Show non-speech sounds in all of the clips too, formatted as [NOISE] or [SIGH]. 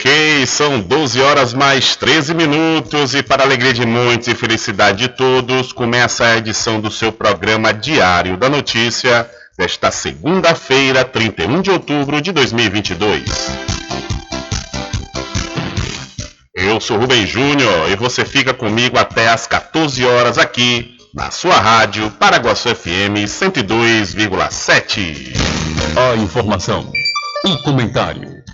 Ok, são 12 horas mais 13 minutos e para alegria de muitos e felicidade de todos, começa a edição do seu programa Diário da Notícia desta segunda-feira, 31 de outubro de 2022. Eu sou Rubem Júnior e você fica comigo até às 14 horas aqui na sua rádio Paraguaçu FM 102,7. A informação, o comentário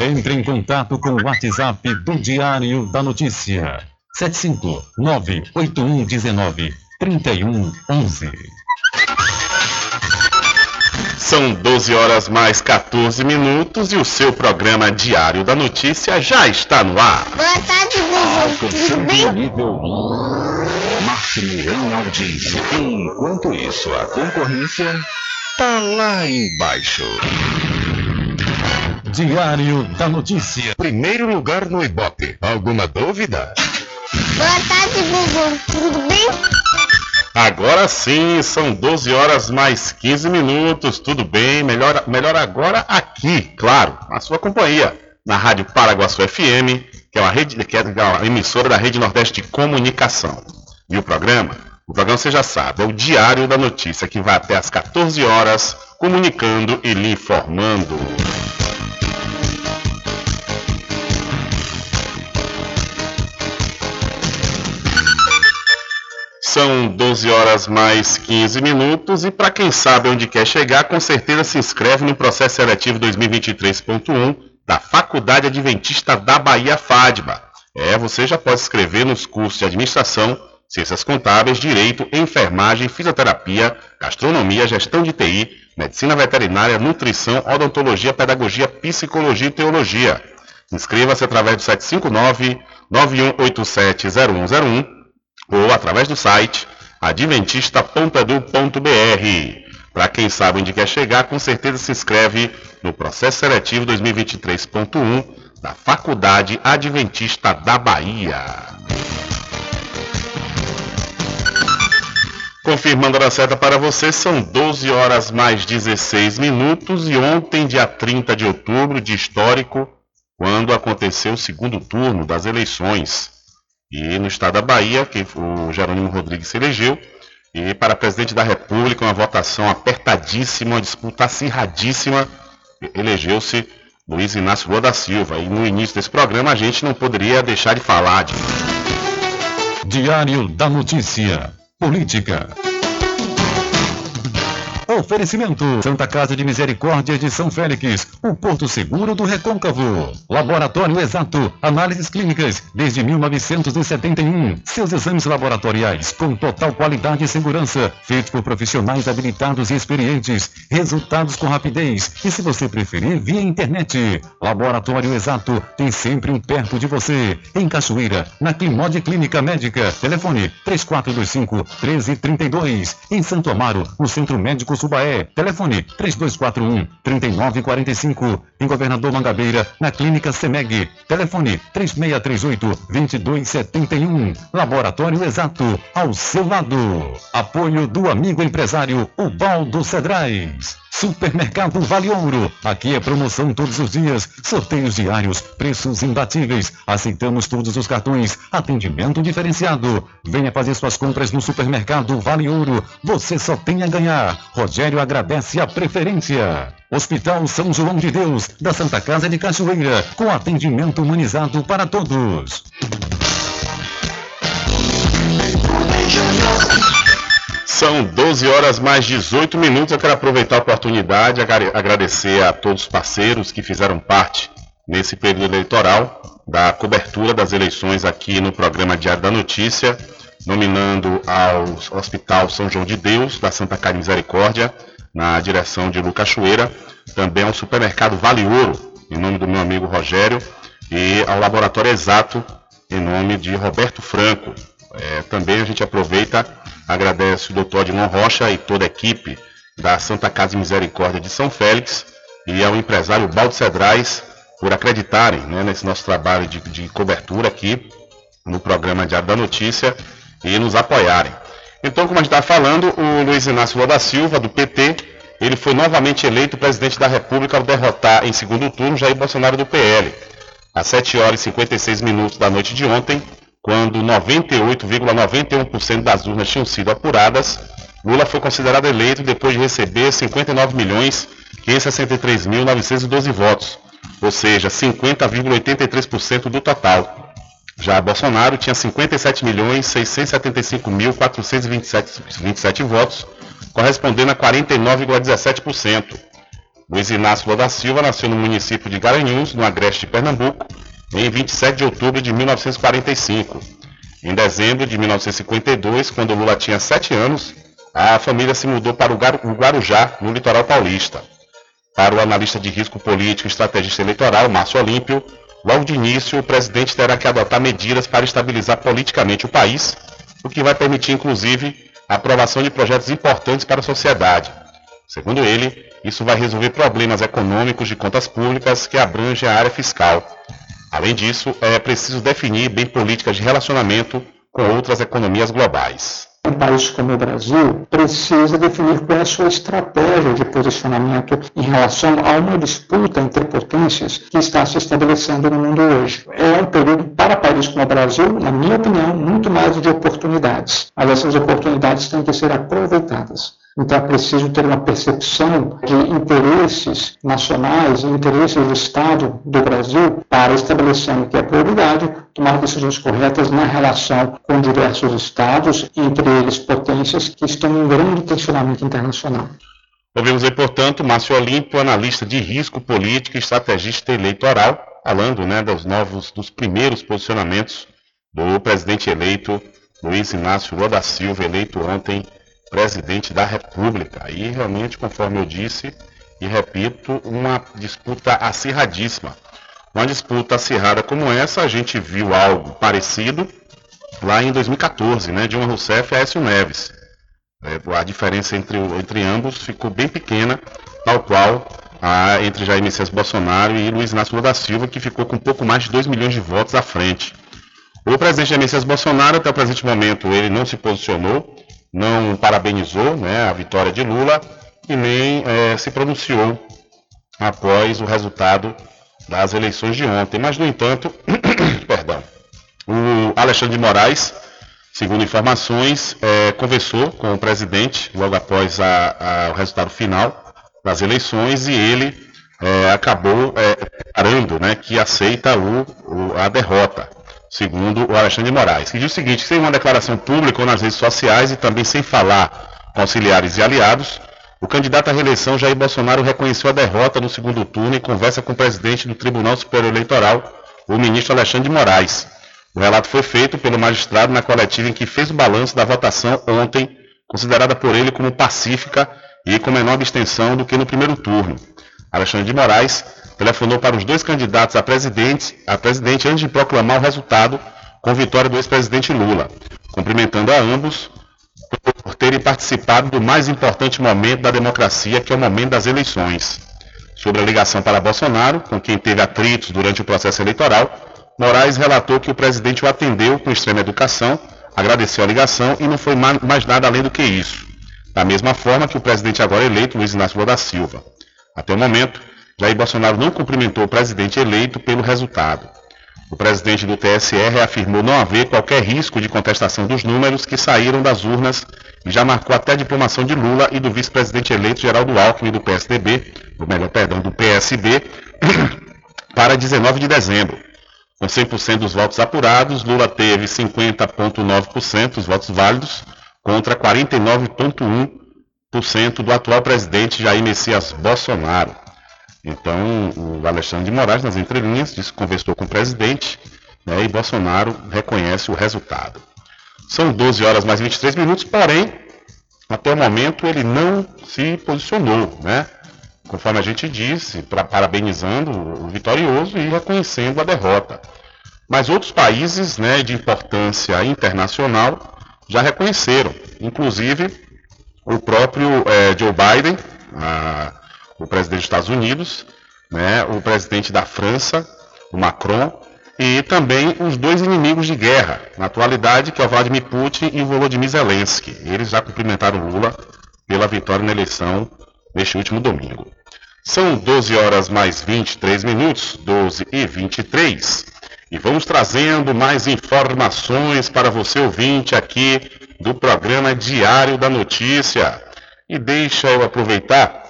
Entre em contato com o WhatsApp do Diário da Notícia. 759-8119-3111. São 12 horas mais 14 minutos e o seu programa Diário da Notícia já está no ar. Boa tarde, Bubu. Tudo bem? nível máximo em audiência. Enquanto isso, a concorrência tá lá embaixo. Diário da Notícia. Primeiro lugar no Ibope. Alguma dúvida? Boa tarde, Bubu. Tudo bem? Agora sim, são 12 horas mais 15 minutos. Tudo bem? Melhor, melhor agora aqui, claro, na sua companhia, na Rádio Paraguaçu FM, que é uma rede, que é uma emissora da Rede Nordeste de Comunicação. E o programa? O programa você já sabe, é o Diário da Notícia, que vai até às 14 horas, comunicando e lhe informando. São 12 horas mais 15 minutos e para quem sabe onde quer chegar, com certeza se inscreve no processo seletivo 2023.1 da Faculdade Adventista da Bahia FADBA. É, você já pode se inscrever nos cursos de administração, ciências contábeis, direito, enfermagem, fisioterapia, gastronomia, gestão de TI, medicina veterinária, nutrição, odontologia, pedagogia, psicologia e teologia. Inscreva-se através do 759 9187 0101 ou através do site adventista.edu.br. Para quem sabe onde quer chegar, com certeza se inscreve no processo seletivo 2023.1 da Faculdade Adventista da Bahia. Confirmando a certa para você, são 12 horas mais 16 minutos e ontem, dia 30 de outubro, de histórico, quando aconteceu o segundo turno das eleições e no estado da Bahia, que o Jerônimo Rodrigues se elegeu, e para presidente da República, uma votação apertadíssima, uma disputa acirradíssima, elegeu-se Luiz Inácio Lula da Silva. E no início desse programa a gente não poderia deixar de falar de. Diário da Notícia. Política. Oferecimento: Santa Casa de Misericórdia de São Félix, o Porto Seguro do Recôncavo. Laboratório Exato, análises clínicas desde 1971. Seus exames laboratoriais com total qualidade e segurança, feitos por profissionais habilitados e experientes. Resultados com rapidez e, se você preferir, via internet. Laboratório Exato tem sempre um perto de você. Em Cachoeira, na Climode Clínica Médica. Telefone 3425 1332. Em Santo Amaro, no Centro Médico Subaé. Telefone 3241 3945. Em Governador Mangabeira, na Clínica Semeg. Telefone 3638 2271. Laboratório Exato, ao seu lado. Apoio do amigo empresário Ubaldo Cedrais. Supermercado Vale Ouro. Aqui é promoção todos os dias, sorteios diários, preços imbatíveis. Aceitamos todos os cartões, atendimento diferenciado. Venha fazer suas compras no Supermercado Vale Ouro. Você só tem a ganhar. Rogério agradece a preferência. Hospital São João de Deus, da Santa Casa de Cachoeira, com atendimento humanizado para todos. São 12 horas mais 18 minutos. Eu quero aproveitar a oportunidade agradecer a todos os parceiros que fizeram parte nesse período eleitoral da cobertura das eleições aqui no programa Diário da Notícia, nominando ao Hospital São João de Deus, da Santa Casa Misericórdia, na direção de Lu Cachoeira, também ao supermercado Vale Ouro, em nome do meu amigo Rogério, e ao Laboratório Exato, em nome de Roberto Franco. É, também a gente aproveita Agradece o doutor Adilon Rocha e toda a equipe da Santa Casa de Misericórdia de São Félix e ao empresário Baldo Cedrais por acreditarem né, nesse nosso trabalho de, de cobertura aqui no programa Diário da Notícia e nos apoiarem. Então, como a gente está falando, o Luiz Inácio Lula da Silva, do PT, ele foi novamente eleito presidente da República ao derrotar em segundo turno Jair Bolsonaro do PL. Às 7 horas e 56 minutos da noite de ontem, quando 98,91% das urnas tinham sido apuradas, Lula foi considerado eleito depois de receber 59.563.912 votos, ou seja, 50,83% do total. Já Bolsonaro tinha 57.675.427 votos, correspondendo a 49,17%. Luiz Inácio Lula da Silva nasceu no município de Garanhuns, no Agreste de Pernambuco, em 27 de outubro de 1945. Em dezembro de 1952, quando Lula tinha 7 anos, a família se mudou para o Guarujá, no litoral paulista. Para o analista de risco político e estrategista eleitoral, Márcio Olímpio, logo de início o presidente terá que adotar medidas para estabilizar politicamente o país, o que vai permitir, inclusive, a aprovação de projetos importantes para a sociedade. Segundo ele, isso vai resolver problemas econômicos de contas públicas que abrangem a área fiscal. Além disso, é preciso definir bem políticas de relacionamento com outras economias globais um país como o Brasil precisa definir qual é a sua estratégia de posicionamento em relação a uma disputa entre potências que está se estabelecendo no mundo hoje. É um período para países como o Brasil, na minha opinião, muito mais de oportunidades. Mas essas oportunidades têm que ser aproveitadas. Então é preciso ter uma percepção de interesses nacionais interesses do Estado do Brasil para estabelecer o que é prioridade, tomar decisões corretas na relação com diversos estados, entre eles potências que estão em grande tensionamento internacional. Ouvimos aí, portanto, Márcio Olímpio, analista de risco político e estrategista eleitoral, falando né, dos novos, dos primeiros posicionamentos do presidente eleito Luiz Inácio Lula da Silva, eleito ontem presidente da República. E realmente, conforme eu disse e repito, uma disputa acirradíssima. Uma disputa acirrada como essa, a gente viu algo parecido lá em 2014, né? Dilma Rousseff e Aécio Neves. É, a diferença entre, entre ambos ficou bem pequena, tal qual a, entre Jair Messias Bolsonaro e Luiz Inácio Lula da Silva, que ficou com pouco mais de 2 milhões de votos à frente. O presidente Jair Messias Bolsonaro, até o presente momento, ele não se posicionou, não parabenizou né, a vitória de Lula e nem é, se pronunciou após o resultado das eleições de ontem. Mas, no entanto, [COUGHS] perdão, o Alexandre de Moraes, segundo informações, é, conversou com o presidente logo após a, a, o resultado final das eleições e ele é, acabou declarando né, que aceita o, o, a derrota segundo o Alexandre de Moraes, que diz o seguinte: sem uma declaração pública ou nas redes sociais e também sem falar com auxiliares e aliados, o candidato à reeleição Jair Bolsonaro reconheceu a derrota no segundo turno em conversa com o presidente do Tribunal Superior Eleitoral, o ministro Alexandre de Moraes. O relato foi feito pelo magistrado na coletiva em que fez o balanço da votação ontem, considerada por ele como pacífica e com menor abstenção do que no primeiro turno. Alexandre de Moraes telefonou para os dois candidatos a presidente, a presidente antes de proclamar o resultado com vitória do ex-presidente Lula, cumprimentando a ambos por terem participado do mais importante momento da democracia, que é o momento das eleições. Sobre a ligação para Bolsonaro, com quem teve atritos durante o processo eleitoral, Moraes relatou que o presidente o atendeu com extrema educação, agradeceu a ligação e não foi mais nada além do que isso. Da mesma forma que o presidente agora eleito, Luiz Inácio Lula da Silva. Até o momento, Jair Bolsonaro não cumprimentou o presidente eleito pelo resultado. O presidente do TSE reafirmou não haver qualquer risco de contestação dos números que saíram das urnas e já marcou até a diplomação de Lula e do vice-presidente eleito Geraldo Alckmin do PSDB, ou melhor, perdão, do PSB, [COUGHS] para 19 de dezembro. Com 100% dos votos apurados, Lula teve 50,9% dos votos válidos contra 49,1% do atual presidente Jair Messias Bolsonaro. Então, o Alexandre de Moraes, nas entrelinhas, disse que conversou com o presidente né, e Bolsonaro reconhece o resultado. São 12 horas mais 23 minutos, porém, até o momento ele não se posicionou, né? Conforme a gente disse, pra, parabenizando o vitorioso e reconhecendo a derrota. Mas outros países né, de importância internacional já reconheceram, inclusive o próprio é, Joe Biden, o presidente dos Estados Unidos, né, o presidente da França, o Macron, e também os dois inimigos de guerra, na atualidade, que é o Vladimir Putin e o Volodymyr Zelensky. Eles já cumprimentaram Lula pela vitória na eleição neste último domingo. São 12 horas mais 23 minutos, 12 e 23. E vamos trazendo mais informações para você ouvinte aqui do programa Diário da Notícia. E deixa eu aproveitar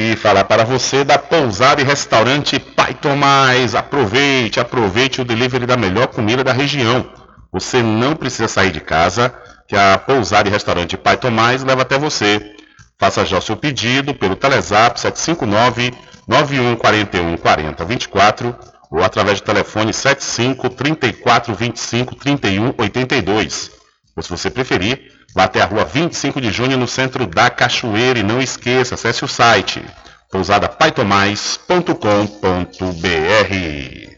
e falar para você da pousada e restaurante Pai Tomás, aproveite, aproveite o delivery da melhor comida da região. Você não precisa sair de casa, que a pousada e restaurante Pai Tomás leva até você. Faça já o seu pedido pelo Telezap 759 9141 4024 ou através do telefone 75 34 25 31 82. Ou se você preferir, vá até a rua 25 de junho no centro da Cachoeira e não esqueça, acesse o site pousadapaitomais.com.br.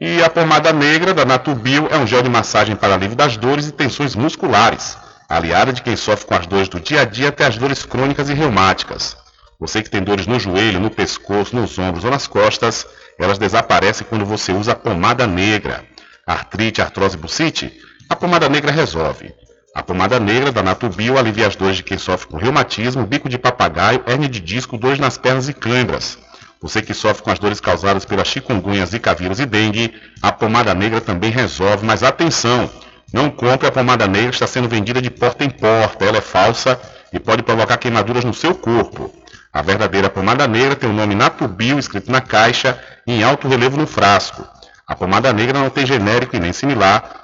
E a pomada negra da Natubio é um gel de massagem para alívio das dores e tensões musculares, aliada de quem sofre com as dores do dia a dia até as dores crônicas e reumáticas. Você que tem dores no joelho, no pescoço, nos ombros ou nas costas, elas desaparecem quando você usa a pomada negra. Artrite, artrose bucite, a pomada negra resolve. A pomada negra da Natubio alivia as dores de quem sofre com reumatismo, bico de papagaio, hernia de disco, dores nas pernas e câimbras. Você que sofre com as dores causadas pela chikungunya, zika vírus e dengue, a pomada negra também resolve, mas atenção! Não compre a pomada negra, está sendo vendida de porta em porta, ela é falsa e pode provocar queimaduras no seu corpo. A verdadeira pomada negra tem o nome Natubio escrito na caixa e em alto relevo no frasco. A pomada negra não tem genérico e nem similar.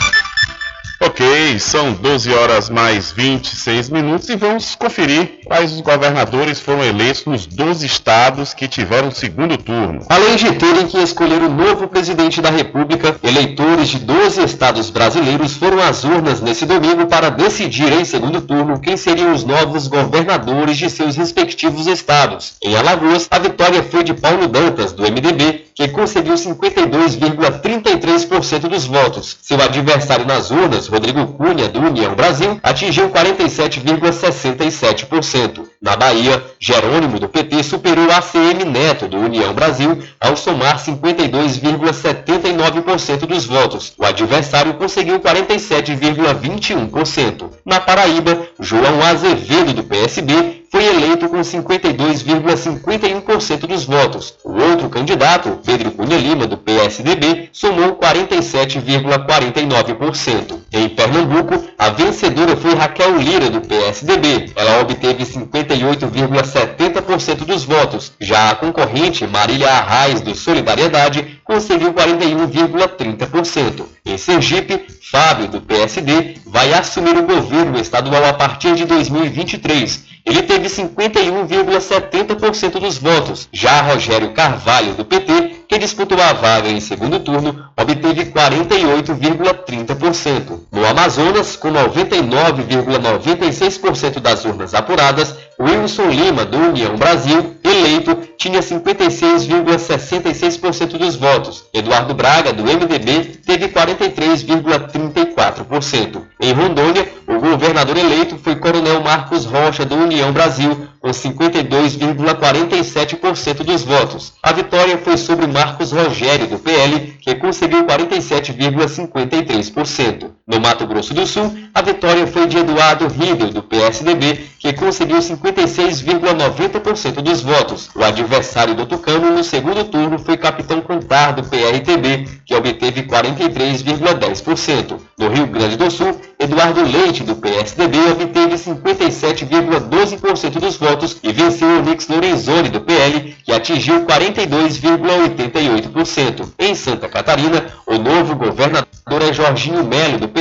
Ok, são 12 horas mais 26 minutos e vamos conferir quais os governadores foram eleitos nos 12 estados que tiveram segundo turno. Além de terem que escolher o novo presidente da República, eleitores de 12 estados brasileiros foram às urnas nesse domingo para decidir em segundo turno quem seriam os novos governadores de seus respectivos estados. Em Alagoas, a vitória foi de Paulo Dantas, do MDB, que conseguiu 52,33% dos votos. Seu adversário nas urnas, Rodrigo Cunha, do União Brasil, atingiu 47,67%. Na Bahia, Jerônimo, do PT, superou ACM Neto, do União Brasil, ao somar 52,79% dos votos. O adversário conseguiu 47,21%. Na Paraíba, João Azevedo, do PSB, foi eleito com 52,51% dos votos. O outro candidato, Pedro Cunha Lima, do PSDB, somou 47,49%. Em Pernambuco, a vencedora foi Raquel Lira, do PSDB. Ela obteve 58,70% dos votos. Já a concorrente, Marília Arraes, do Solidariedade, conseguiu 41,30%. Em Sergipe, Fábio, do PSD, vai assumir o governo estadual a partir de 2023. Ele teve 51,70% dos votos. Já Rogério Carvalho, do PT, que disputou a vaga em segundo turno, obteve 48,30%. No Amazonas, com 99,96% das urnas apuradas, Wilson Lima, do União Brasil, eleito, tinha 56,66% dos votos. Eduardo Braga, do MDB, teve 43,34%. Em Rondônia, o governador eleito foi Coronel Marcos Rocha, do União Brasil, com 52,47% dos votos. A vitória foi sobre Marcos Rogério, do PL, que conseguiu 47,53%. No Mato Grosso do Sul, a vitória foi de Eduardo Riedel, do PSDB, que conseguiu 56,90% dos votos. O adversário do Tucano no segundo turno foi Capitão Cantar, do PRTB, que obteve 43,10%. No Rio Grande do Sul, Eduardo Leite, do PSDB, obteve 57,12% dos votos e venceu Onix Lorenzoni, do PL, que atingiu 42,88%. Em Santa Catarina, o novo governador é Jorginho Melo, do PL.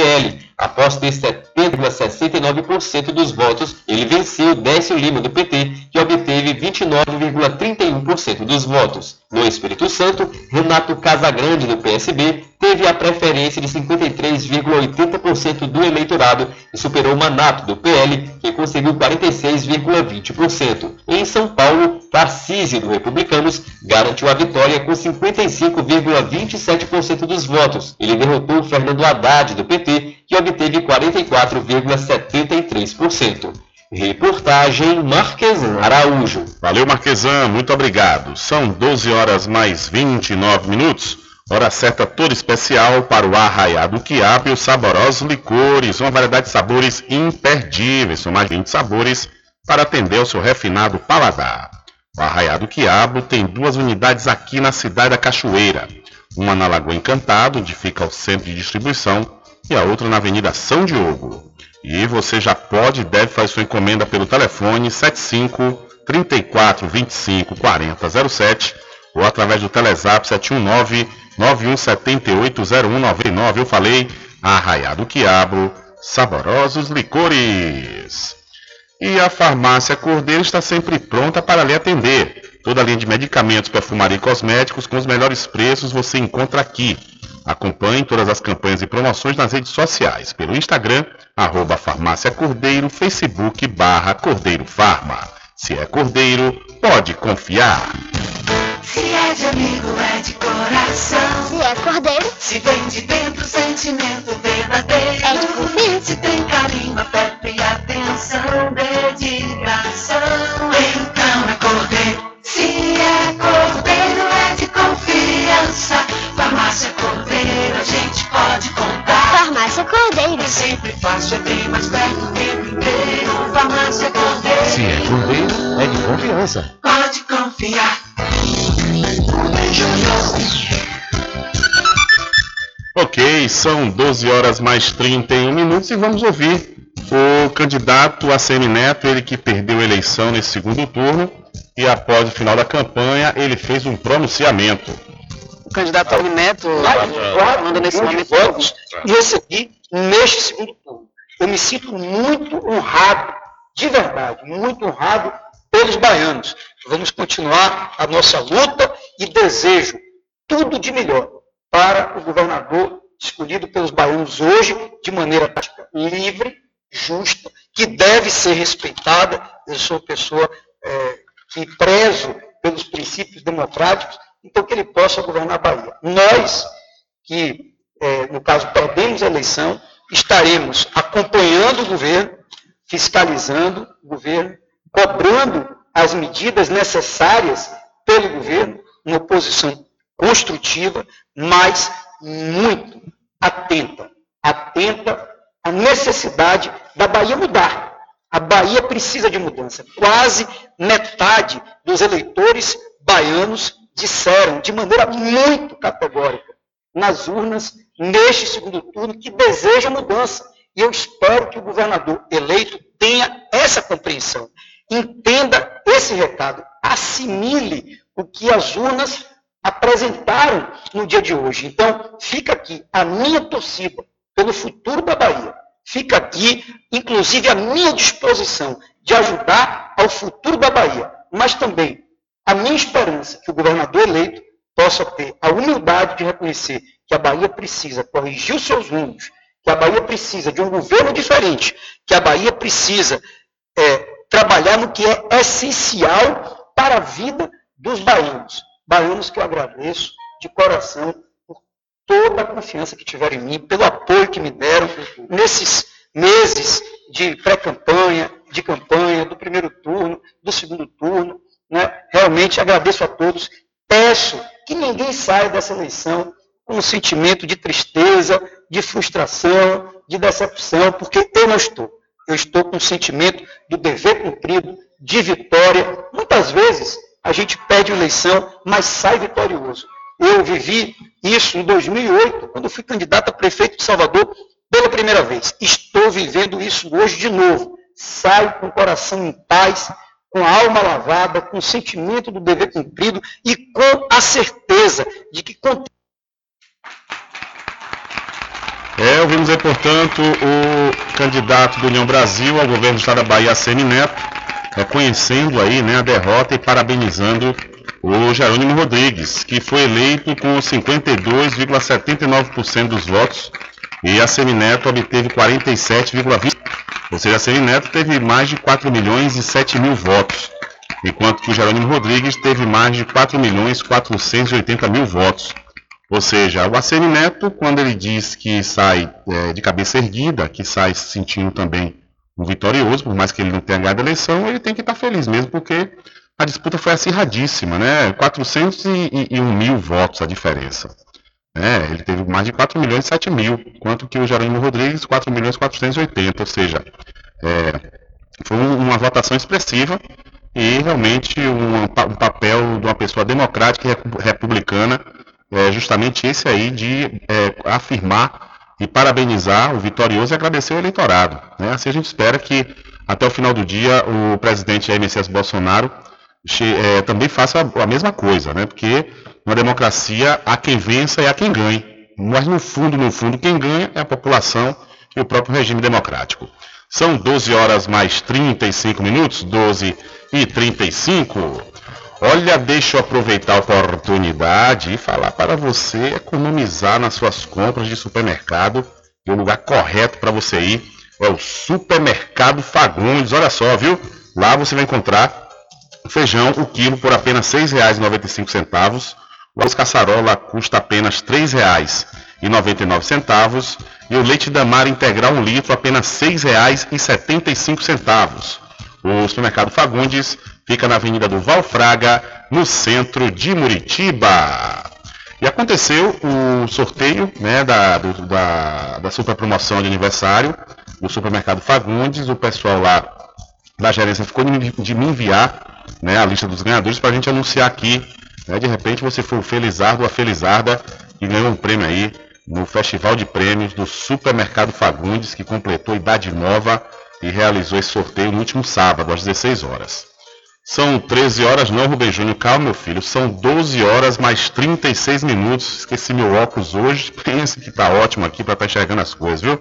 Após ter 70,69% dos votos, ele venceu Décio Lima, do PT, que obteve 29,31% dos votos. No Espírito Santo, Renato Casagrande, do PSB, teve a preferência de 53,80% do eleitorado e superou Manato, do PL, que conseguiu 46,20%. Em São Paulo, Tarcísio, do Republicanos, garantiu a vitória com 55,27% dos votos. Ele derrotou Fernando Haddad, do PT, que obteve 44,73%. Reportagem Marquesan Araújo. Valeu, Marquesan, muito obrigado. São 12 horas mais 29 minutos. Hora certa toda especial para o arraiado quiabo e os saborosos licores, uma variedade de sabores imperdíveis, são mais de 20 sabores para atender ao seu refinado paladar. O arraiado quiabo tem duas unidades aqui na cidade da Cachoeira, uma na Lagoa Encantado, onde fica o centro de distribuição, e a outra na Avenida São Diogo. E você já pode e deve fazer sua encomenda pelo telefone 75 34 25 40 07 ou através do Telezap 719 91780199. Eu falei Arraiado Quiabo, saborosos licores. E a farmácia Cordeiro está sempre pronta para lhe atender. Toda a linha de medicamentos, perfumaria e cosméticos com os melhores preços você encontra aqui. Acompanhe todas as campanhas e promoções nas redes sociais, pelo Instagram, arroba farmácia Cordeiro, Facebook barra Cordeiro Farma. Se é Cordeiro, pode confiar. Se é de amigo, é de coração. Se é cordeiro, Se vem de dentro, sentimento verdadeiro. É de convite. Se tem carinho, afeto e atenção, dedicação. Então é cordeiro. Se é cordeiro, é de confiança. Cordeiro. É sempre fácil, é bem mais perto o tempo inteiro. Farmácia Cordeiro. Se é cordeiro, é de confiança. Pode confiar. Ok, são 12 horas mais 31 minutos e vamos ouvir o candidato a Semineto, ele que perdeu a eleição nesse segundo turno e após o final da campanha ele fez um pronunciamento. o candidato Aldo Neto manda nesse momento votos e recebi neste segundo turno. Eu me sinto muito honrado, de verdade, muito honrado pelos baianos. Vamos continuar a nossa luta e desejo tudo de melhor para o governador escolhido pelos baianos hoje, de maneira livre, justa, que deve ser respeitada. Eu sou uma pessoa eh, que prezo pelos princípios democráticos, então que ele possa governar a Bahia. Nós, que, eh, no caso, perdemos a eleição, estaremos acompanhando o governo, fiscalizando o governo, cobrando as medidas necessárias pelo governo, uma posição construtiva, mas muito atenta, atenta à necessidade da Bahia mudar. A Bahia precisa de mudança. Quase metade dos eleitores baianos disseram de maneira muito categórica nas urnas neste segundo turno que deseja mudança. E eu espero que o governador eleito tenha essa compreensão. Entenda esse recado, assimile o que as urnas apresentaram no dia de hoje. Então, fica aqui a minha torcida pelo futuro da Bahia. Fica aqui, inclusive, a minha disposição de ajudar ao futuro da Bahia, mas também a minha esperança que o governador eleito possa ter a humildade de reconhecer que a Bahia precisa corrigir os seus rumos, que a Bahia precisa de um governo diferente, que a Bahia precisa é, trabalhar no que é essencial para a vida dos baianos. Baianos que eu agradeço de coração por toda a confiança que tiveram em mim, pelo apoio que me deram nesses meses de pré-campanha, de campanha, do primeiro turno, do segundo turno. Né? Realmente agradeço a todos. Peço que ninguém saia dessa eleição um sentimento de tristeza, de frustração, de decepção, porque eu não estou. Eu estou com um sentimento do dever cumprido, de vitória. Muitas vezes a gente perde eleição, mas sai vitorioso. Eu vivi isso em 2008, quando fui candidato a prefeito de Salvador pela primeira vez. Estou vivendo isso hoje de novo. Saio com o coração em paz, com a alma lavada, com o sentimento do dever cumprido e com a certeza de que É, ouvimos aí, portanto, o candidato do União Brasil ao governo do Estado da Bahia, Semi reconhecendo aí né, a derrota e parabenizando o Jerônimo Rodrigues, que foi eleito com 52,79% dos votos e a Semineto obteve 47,20%. Ou seja, a Semineto teve mais de 4 milhões e 7 mil votos, enquanto que o Jerônimo Rodrigues teve mais de 4 milhões 480 mil votos. Ou seja, o ACM Neto, quando ele diz que sai é, de cabeça erguida, que sai se sentindo também um vitorioso, por mais que ele não tenha ganhado a eleição, ele tem que estar feliz mesmo, porque a disputa foi acirradíssima, né? 401 mil votos a diferença. né? Ele teve mais de 4 milhões e 7 mil, enquanto que o Jerônimo Rodrigues 4 milhões e 480, ou seja, é, foi uma votação expressiva e realmente um, um, papel de uma pessoa democrática e republicana é justamente esse aí de é, afirmar e parabenizar o vitorioso e agradecer o eleitorado. Né? Assim a gente espera que até o final do dia o presidente Jair Messias Bolsonaro é, também faça a, a mesma coisa, né? porque uma democracia há quem vença e há quem ganhe. Mas no fundo, no fundo, quem ganha é a população e o próprio regime democrático. São 12 horas mais 35 minutos, 12 e 35. Olha, deixa eu aproveitar a oportunidade e falar para você economizar nas suas compras de supermercado. E o lugar correto para você ir é o Supermercado Fagundes. Olha só, viu? Lá você vai encontrar feijão, o quilo, por apenas R$ 6,95. O arroz caçarola custa apenas R$ 3,99. E o leite da mar integral, um litro, apenas R$ 6,75. O supermercado Fagundes fica na Avenida do Valfraga, no centro de Muritiba. E aconteceu o sorteio né, da, do, da, da super promoção de aniversário do supermercado Fagundes. O pessoal lá da gerência ficou de me enviar né, a lista dos ganhadores para a gente anunciar aqui. Né, de repente você foi o Felizardo a Felizarda e ganhou um prêmio aí no Festival de Prêmios do Supermercado Fagundes, que completou idade nova e realizou esse sorteio no último sábado, às 16 horas. São 13 horas, não, Rubem Júnior, calma, meu filho. São 12 horas mais 36 minutos. Esqueci meu óculos hoje. [LAUGHS] Pensa que tá ótimo aqui para estar tá enxergando as coisas, viu?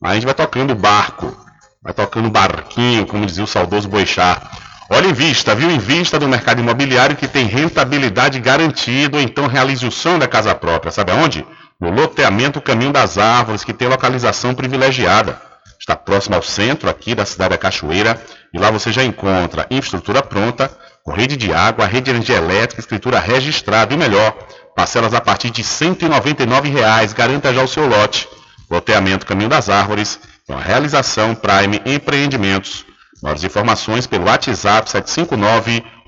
Mas a gente vai tocando barco, vai tocando barquinho, como dizia o saudoso Boixá. Olha em vista, viu? Em vista do mercado imobiliário que tem rentabilidade garantida, então realize o sonho da casa própria. Sabe aonde? No loteamento Caminho das Árvores, que tem localização privilegiada está próximo ao centro aqui da cidade da Cachoeira, e lá você já encontra infraestrutura pronta, com rede de água, rede de energia elétrica, escritura registrada e melhor, parcelas a partir de 199 reais, garanta já o seu lote. Loteamento Caminho das Árvores, com a realização Prime Empreendimentos. Mais informações pelo WhatsApp 759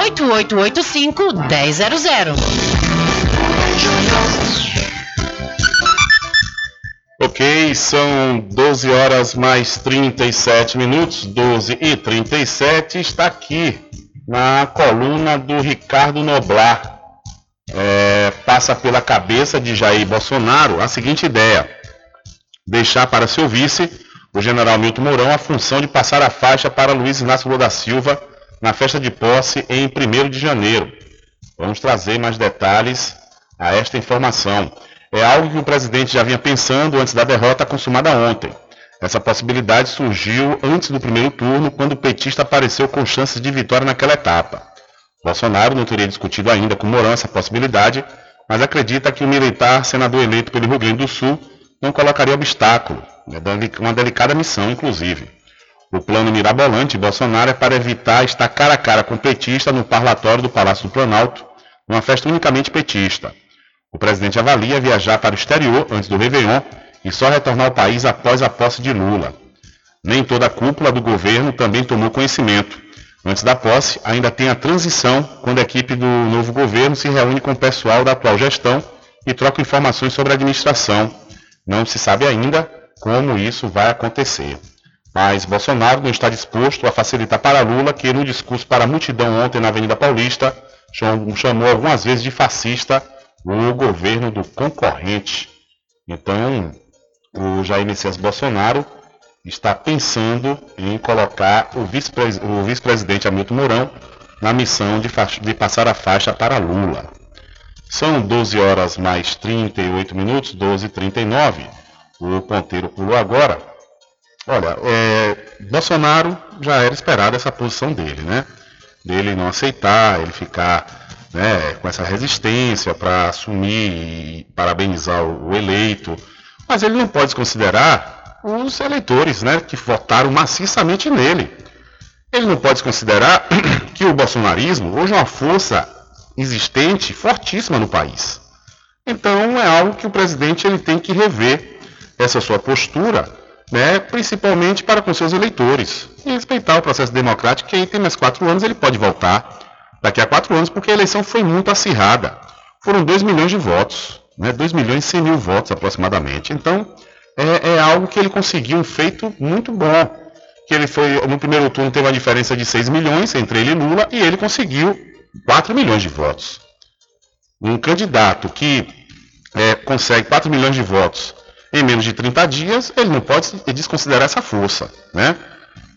98885 1000. Ok, são 12 horas mais 37 minutos, 12 e 37, está aqui na coluna do Ricardo Noblar. É, passa pela cabeça de Jair Bolsonaro a seguinte ideia: deixar para seu vice, o general Milton Mourão, a função de passar a faixa para Luiz Inácio Lula da Silva na festa de posse em 1 de janeiro. Vamos trazer mais detalhes a esta informação. É algo que o presidente já vinha pensando antes da derrota consumada ontem. Essa possibilidade surgiu antes do primeiro turno, quando o petista apareceu com chances de vitória naquela etapa. Bolsonaro não teria discutido ainda com Mourão essa possibilidade, mas acredita que o militar senador eleito pelo Rio Grande do Sul não colocaria obstáculo, é uma delicada missão, inclusive. O plano mirabolante de Bolsonaro é para evitar estar cara a cara com o petista no parlatório do Palácio do Planalto, numa festa unicamente petista. O presidente avalia viajar para o exterior antes do Réveillon e só retornar ao país após a posse de Lula. Nem toda a cúpula do governo também tomou conhecimento. Antes da posse, ainda tem a transição, quando a equipe do novo governo se reúne com o pessoal da atual gestão e troca informações sobre a administração. Não se sabe ainda como isso vai acontecer. Mas Bolsonaro não está disposto a facilitar para Lula, que no discurso para a multidão ontem na Avenida Paulista chamou algumas vezes de fascista o governo do concorrente. Então, o Jair Messias Bolsonaro está pensando em colocar o vice-presidente Hamilton Mourão na missão de, de, passar a faixa para Lula. São 12 horas mais 38 minutos, 12 e 39. O ponteiro pulou agora. Olha, é, Bolsonaro já era esperado essa posição dele, né? Dele não aceitar, ele ficar né, com essa resistência para assumir e parabenizar o, eleito, mas ele não pode considerar os eleitores né, que votaram maciçamente nele. Ele não pode considerar [CLEARS THROAT] que o bolsonarismo hoje é uma força existente, fortíssima no país. Então é algo que o presidente ele tem que rever essa sua postura, né, principalmente para com seus eleitores, e respeitar o processo democrático, que aí tem mais quatro anos, ele pode voltar daqui a quatro anos, porque a eleição foi muito acirrada. Foram 2 milhões de votos, né, 2 milhões e 100 mil votos aproximadamente. Então é, é algo que ele conseguiu um feito muito bom. Que ele foi, no primeiro turno teve uma diferença de 6 milhões entre ele e Lula, e ele conseguiu 4 milhões de votos. Um candidato que é, consegue 4 milhões de votos em menos de 30 dias, ele não pode desconsiderar essa força, né?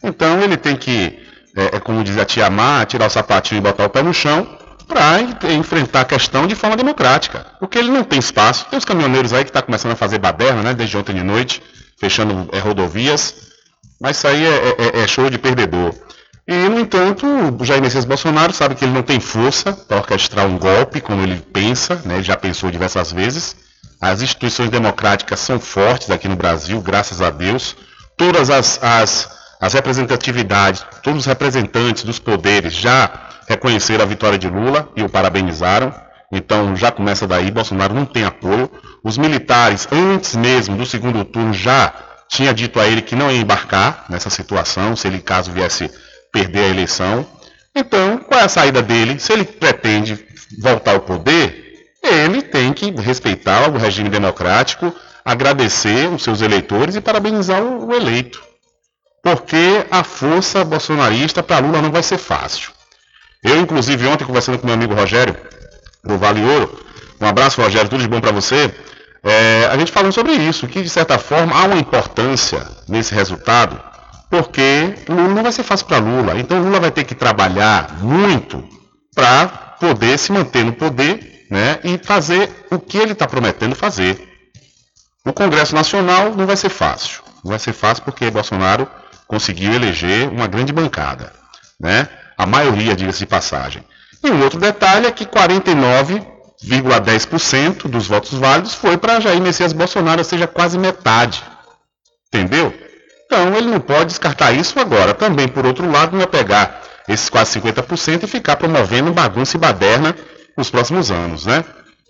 Então ele tem que, é, é como diz a tia Má, tirar o sapatinho e botar o pé no chão para enfrentar a questão de forma democrática, porque ele não tem espaço. Tem os caminhoneiros aí que estão tá começando a fazer baderna, né, desde ontem de noite, fechando é, rodovias, mas isso aí é, é, é show de perdedor. E, no entanto, o Jair Messias Bolsonaro sabe que ele não tem força para orquestrar um golpe, como ele pensa, né, ele já pensou diversas vezes. As instituições democráticas são fortes aqui no Brasil, graças a Deus. Todas as, as, as representatividades, todos os representantes dos poderes já reconheceram a vitória de Lula e o parabenizaram. Então já começa daí, Bolsonaro não tem apoio. Os militares, antes mesmo do segundo turno, já tinha dito a ele que não ia embarcar nessa situação, se ele caso viesse perder a eleição. Então, qual é a saída dele? Se ele pretende voltar ao poder, ele tem que respeitar o regime democrático, agradecer os seus eleitores e parabenizar o eleito. Porque a força bolsonarista para Lula não vai ser fácil. Eu, inclusive, ontem, conversando com meu amigo Rogério, do Vale Ouro, um abraço, Rogério, tudo de bom para você. É, a gente falando sobre isso, que de certa forma há uma importância nesse resultado, porque Lula não vai ser fácil para Lula. Então Lula vai ter que trabalhar muito para poder se manter no poder né, e fazer o que ele está prometendo fazer. O Congresso Nacional não vai ser fácil. Não vai ser fácil porque Bolsonaro conseguiu eleger uma grande bancada. Né? A maioria, diga-se de passagem. E um outro detalhe é que 49,10% dos votos válidos foi para Jair Messias Bolsonaro, ou seja, quase metade. Entendeu? Então ele não pode descartar isso agora. Também, por outro lado, não é pegar esses quase 50% e ficar promovendo bagunça e baderna nos próximos anos. Né?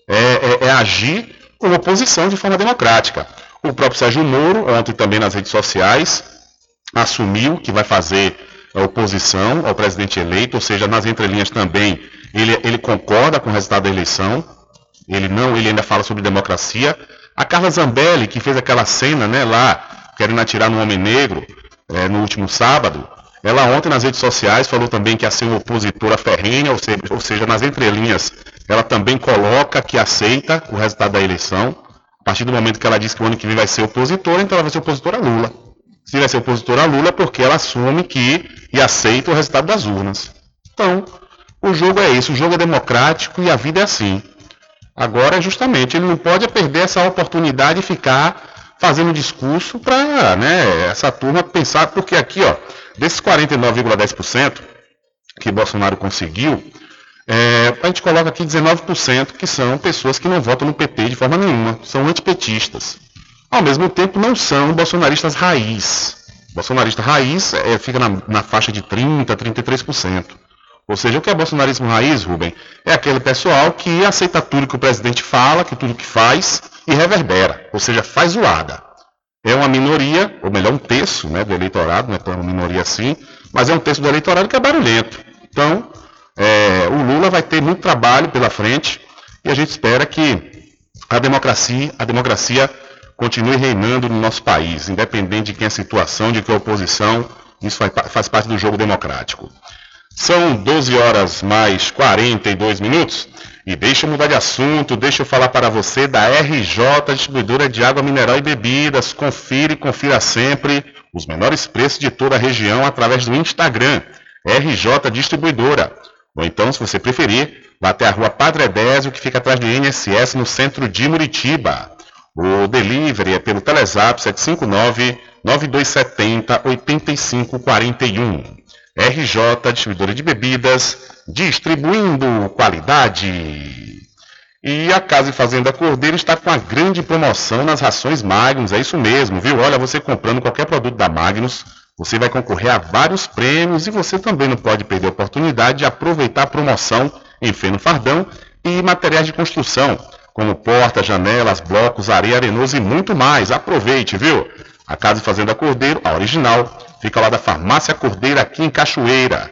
É, é, é agir como oposição de forma democrática. O próprio Sérgio Moro, ontem também nas redes sociais, assumiu que vai fazer oposição ao presidente eleito, ou seja, nas entrelinhas também ele, ele concorda com o resultado da eleição, ele não, ele ainda fala sobre democracia. A Carla Zambelli, que fez aquela cena né, lá querendo atirar no homem negro é, no último sábado, ela ontem nas redes sociais falou também que ia ser uma opositora ferrenha, ou seja, ou seja, nas entrelinhas, ela também coloca que aceita o resultado da eleição. A partir do momento que ela diz que o ano que vem vai ser opositora, então ela vai ser opositora a Lula. Se vai ser opositora a Lula, é porque ela assume que e aceita o resultado das urnas. Então, o jogo é isso, o jogo é democrático e a vida é assim. Agora, justamente, ele não pode perder essa oportunidade e ficar fazendo discurso para né, essa turma pensar, porque aqui, ó, desses 49,10% que Bolsonaro conseguiu, é, a gente coloca aqui 19% que são pessoas que não votam no PT de forma nenhuma, são antipetistas. Ao mesmo tempo, não são bolsonaristas raiz. Bolsonarista raiz é, fica na, na faixa de 30%, 33%. Ou seja, o que é bolsonarismo raiz, Rubem? É aquele pessoal que aceita tudo que o presidente fala, que tudo que faz, e reverbera, ou seja, faz zoada. É uma minoria, ou melhor, um terço né, do eleitorado, não é uma minoria assim, mas é um terço do eleitorado que é barulhento. Então, é, o Lula vai ter muito trabalho pela frente e a gente espera que a democracia, a democracia continue reinando no nosso país, independente de quem é a situação, de que é a oposição, isso faz, faz parte do jogo democrático. São 12 horas mais 42 minutos. E deixa eu mudar de assunto, deixa eu falar para você da RJ Distribuidora de Água Mineral e Bebidas. Confira e confira sempre os menores preços de toda a região através do Instagram, RJ Distribuidora. Ou então, se você preferir, vá até a rua Padre Edésio, que fica atrás do INSS, no centro de Muritiba. O delivery é pelo Telezap 759 9270 8541. RJ, distribuidora de bebidas, distribuindo qualidade. E a Casa e Fazenda Cordeiro está com a grande promoção nas rações Magnus, é isso mesmo, viu? Olha, você comprando qualquer produto da Magnus, você vai concorrer a vários prêmios e você também não pode perder a oportunidade de aproveitar a promoção em feno fardão e materiais de construção, como portas, janelas, blocos, areia arenoso e muito mais. Aproveite, viu? A Casa e Fazenda Cordeiro, a original, fica lá da Farmácia Cordeiro aqui em Cachoeira.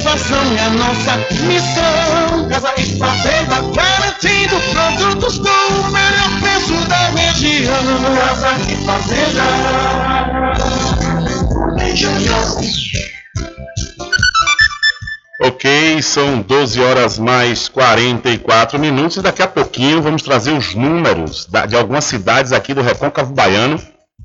é a nossa missão. Casa e Fazenda, garantindo produtos com o melhor preço da região. Casa e Fazenda. Ok, são 12 horas mais 44 minutos e daqui a pouquinho vamos trazer os números de algumas cidades aqui do Recôncavo Baiano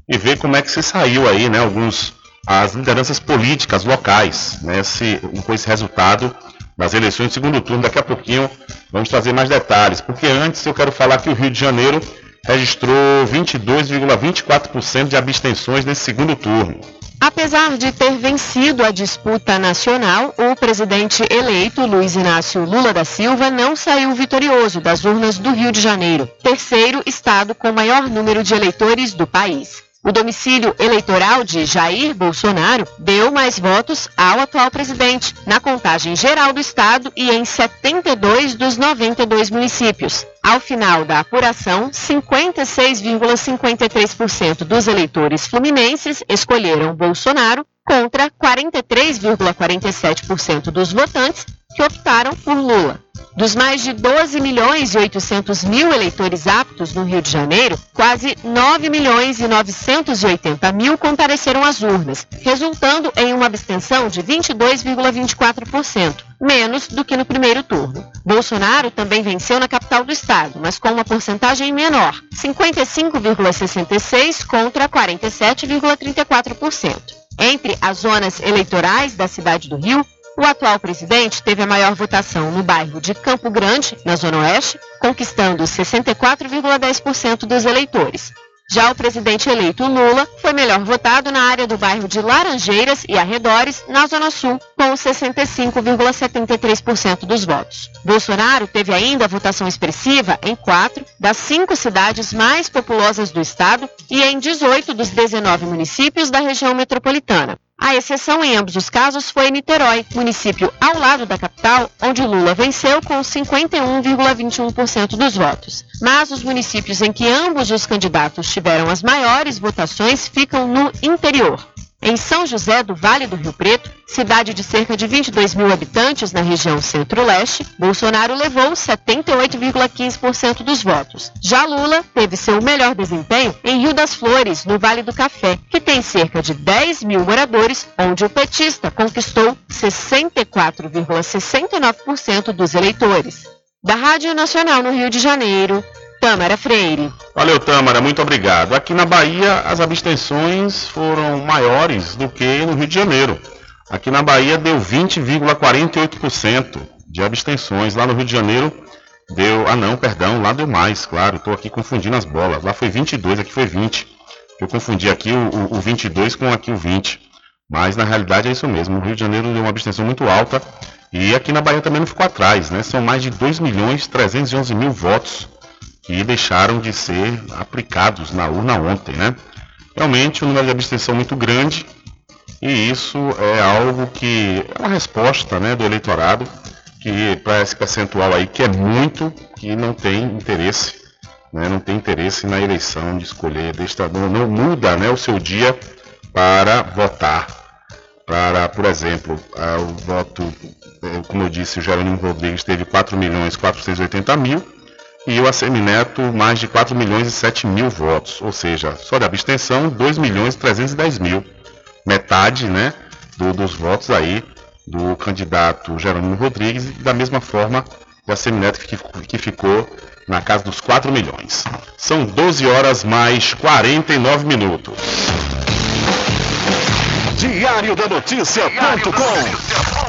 e ver como é que se saiu aí, né, alguns as lideranças políticas locais, né, esse, com esse resultado das eleições de segundo turno. Daqui a pouquinho vamos trazer mais detalhes, porque antes eu quero falar que o Rio de Janeiro registrou 22,24% de abstenções nesse segundo turno. Apesar de ter vencido a disputa nacional, o presidente eleito Luiz Inácio Lula da Silva não saiu vitorioso das urnas do Rio de Janeiro, terceiro estado com maior número de eleitores do país. O domicílio eleitoral de Jair Bolsonaro deu mais votos ao atual presidente, na contagem geral do estado e em 72 dos 92 municípios. Ao final da apuração, 56,53% dos eleitores fluminenses escolheram Bolsonaro contra 43,47% dos votantes que optaram por Lula. Dos mais de 12 milhões e 800 mil eleitores aptos no Rio de Janeiro, quase 9 milhões e 980 mil compareceram às urnas, resultando em uma abstenção de 22,24%, menos do que no primeiro turno. Bolsonaro também venceu na capital do estado, mas com uma porcentagem menor, 55,66% contra 47,34%. Entre as zonas eleitorais da cidade do Rio, o atual presidente teve a maior votação no bairro de Campo Grande, na Zona Oeste, conquistando 64,10% dos eleitores. Já o presidente eleito Lula foi melhor votado na área do bairro de Laranjeiras e arredores, na Zona Sul, com 65,73% dos votos. Bolsonaro teve ainda votação expressiva em quatro das cinco cidades mais populosas do estado e em 18 dos 19 municípios da região metropolitana. A exceção em ambos os casos foi Niterói, município ao lado da capital, onde Lula venceu com 51,21% dos votos. Mas os municípios em que ambos os candidatos tiveram as maiores votações ficam no interior. Em São José do Vale do Rio Preto, cidade de cerca de 22 mil habitantes na região centro-leste, Bolsonaro levou 78,15% dos votos. Já Lula teve seu melhor desempenho em Rio das Flores, no Vale do Café, que tem cerca de 10 mil moradores, onde o petista conquistou 64,69% dos eleitores. Da Rádio Nacional no Rio de Janeiro, Tâmara Freire. Valeu, Tâmara, muito obrigado. Aqui na Bahia, as abstenções foram maiores do que no Rio de Janeiro. Aqui na Bahia deu 20,48% de abstenções. Lá no Rio de Janeiro deu. Ah, não, perdão, lá deu mais, claro. Estou aqui confundindo as bolas. Lá foi 22, aqui foi 20. Eu confundi aqui o, o, o 22 com aqui o 20. Mas na realidade é isso mesmo. O Rio de Janeiro deu uma abstenção muito alta. E aqui na Bahia também não ficou atrás, né? São mais de 2 milhões 311 mil votos que deixaram de ser aplicados na urna ontem, né? Realmente, um número de abstenção muito grande e isso é algo que é uma resposta, né, do eleitorado que para esse percentual aí que é muito, que não tem interesse, né, não tem interesse na eleição de escolher, deixa, não, não muda, né, o seu dia para votar. Para, por exemplo, o voto, eh, como eu disse, o Jerônimo Rodrigues teve 4 milhões 480 mil e o ACM Neto mais de 4 milhões e 7 mil votos, ou seja, só de abstenção 2 milhões e 310 mil, metade, né, do- dos votos aí do candidato Jerônimo Rodrigues e da mesma forma da Semineto que, que ficou na casa dos 4 milhões. São 12 horas mais 49 minutos. Diário da Notícia.com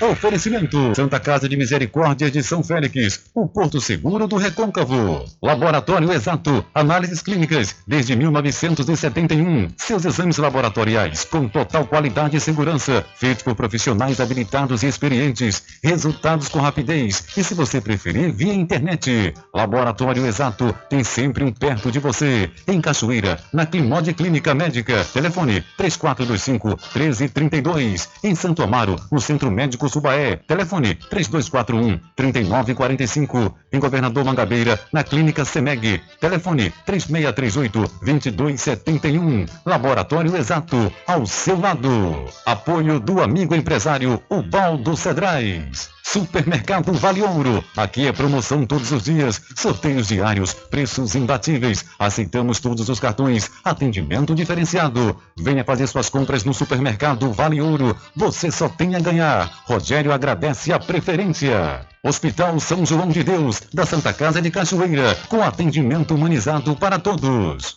Oferecimento Santa Casa de Misericórdia de São Félix, o Porto Seguro do Recôncavo. Laboratório Exato, análises clínicas desde 1971. Seus exames laboratoriais com total qualidade e segurança, feitos por profissionais habilitados e experientes. Resultados com rapidez e, se você preferir, via internet. Laboratório Exato tem sempre um perto de você. Em Cachoeira, na Climode Clínica Médica. Telefone 3425 1332. Em Santo Amaro, no Centro Médico Subaé. Telefone 3241 3945. Em Governador Mangabeira, na Clínica Semeg. Telefone 3638 2271. Laboratório Exato, ao seu lado. Apoio do amigo empresário Ubaldo Cedrais. Supermercado Vale Ouro. Aqui é promoção todos os dias, sorteios diários, preços imbatíveis. Aceitamos todos os cartões, atendimento diferenciado. Venha fazer suas compras no Supermercado Vale Ouro. Você só tem a ganhar. Rogério agradece a preferência. Hospital São João de Deus, da Santa Casa de Cachoeira, com atendimento humanizado para todos.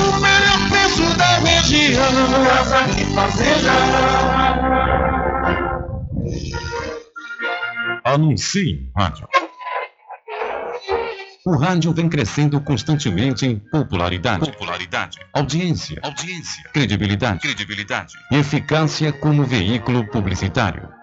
o melhor preço da região. Casa e Fazenda. Anuncie rádio. O rádio vem crescendo constantemente em popularidade, popularidade, audiência, audiência, credibilidade, credibilidade e eficácia como veículo publicitário.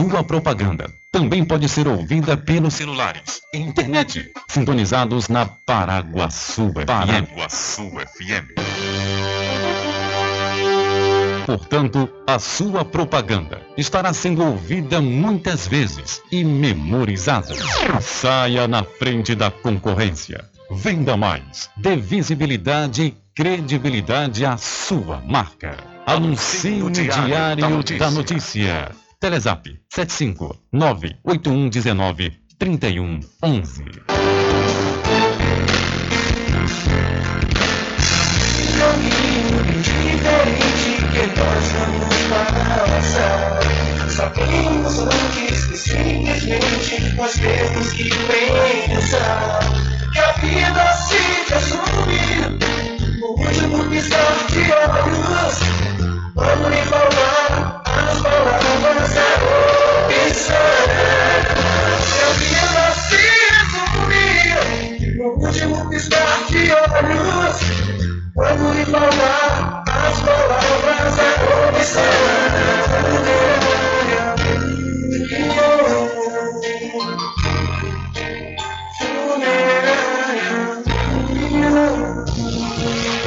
Sua propaganda também pode ser ouvida pelos celulares e internet, sintonizados na Paraguaçu FM. Paraguaçu FM. portanto, a sua propaganda estará sendo ouvida muitas vezes e memorizada. Saia na frente da concorrência. Venda mais. Dê visibilidade e credibilidade à sua marca. Anuncie no Diário da Notícia. Telezap 75 98119 3111. caminho diferente que nós vamos passar. Sabemos antes que simplesmente nós temos que pensar que a vida se resume no último piscar de olhos. Me falar as palavras da opção. A vida se resume no último piscar de olhos. Quando me falar as palavras da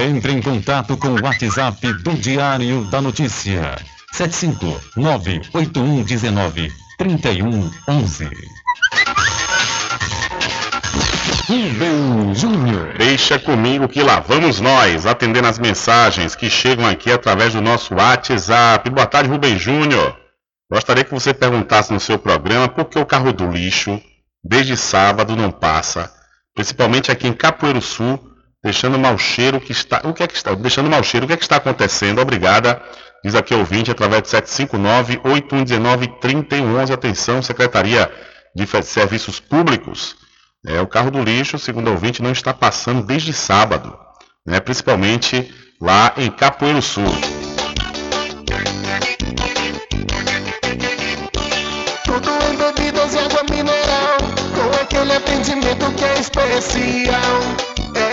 Entre em contato com o WhatsApp do Diário da Notícia. 759-8119-3111. Rubem Júnior. Deixa comigo que lá vamos nós, atendendo as mensagens que chegam aqui através do nosso WhatsApp. Boa tarde, Rubem Júnior. Gostaria que você perguntasse no seu programa por que o carro do lixo, desde sábado, não passa, principalmente aqui em Capoeiro Sul, deixando mau cheiro que está. O que é que está? Deixando mau cheiro, o que é que está acontecendo? Obrigada. Diz aqui ouvinte através de 759-8119-3111. Atenção, Secretaria de Serviços Públicos. É, o carro do lixo, segundo ouvinte, não está passando desde sábado, né, principalmente lá em Capoeiro Sul. Tudo em bebidas e água mineral, com aquele atendimento que é especial.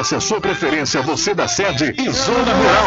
a sua preferência, você da sede e zona rural.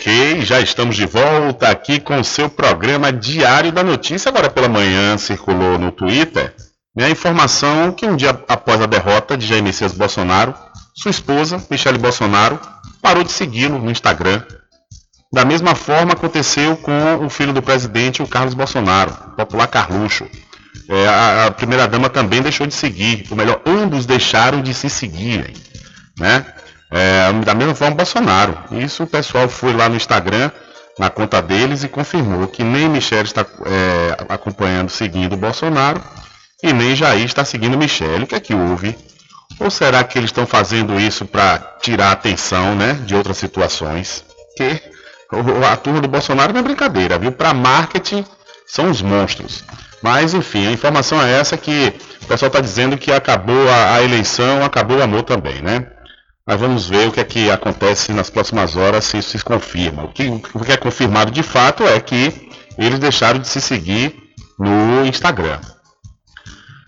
Ok, já estamos de volta aqui com o seu programa Diário da Notícia. Agora pela manhã circulou no Twitter né, a informação que um dia após a derrota de Jair Messias Bolsonaro, sua esposa, Michele Bolsonaro, parou de segui-lo no Instagram. Da mesma forma aconteceu com o filho do presidente, o Carlos Bolsonaro, popular Carluxo. É, a, a primeira-dama também deixou de seguir, ou melhor, ambos deixaram de se seguirem. Né? É, da mesma forma, Bolsonaro. Isso o pessoal foi lá no Instagram, na conta deles, e confirmou que nem Michele está é, acompanhando, seguindo o Bolsonaro, e nem Jair está seguindo Michele. O que é que houve? Ou será que eles estão fazendo isso para tirar a atenção né, de outras situações? Que a turma do Bolsonaro não é brincadeira, viu? Para marketing são os monstros. Mas enfim, a informação é essa que o pessoal está dizendo que acabou a, a eleição, acabou o amor também, né? Mas vamos ver o que é que acontece nas próximas horas, se isso se confirma. O que, o que é confirmado de fato é que eles deixaram de se seguir no Instagram.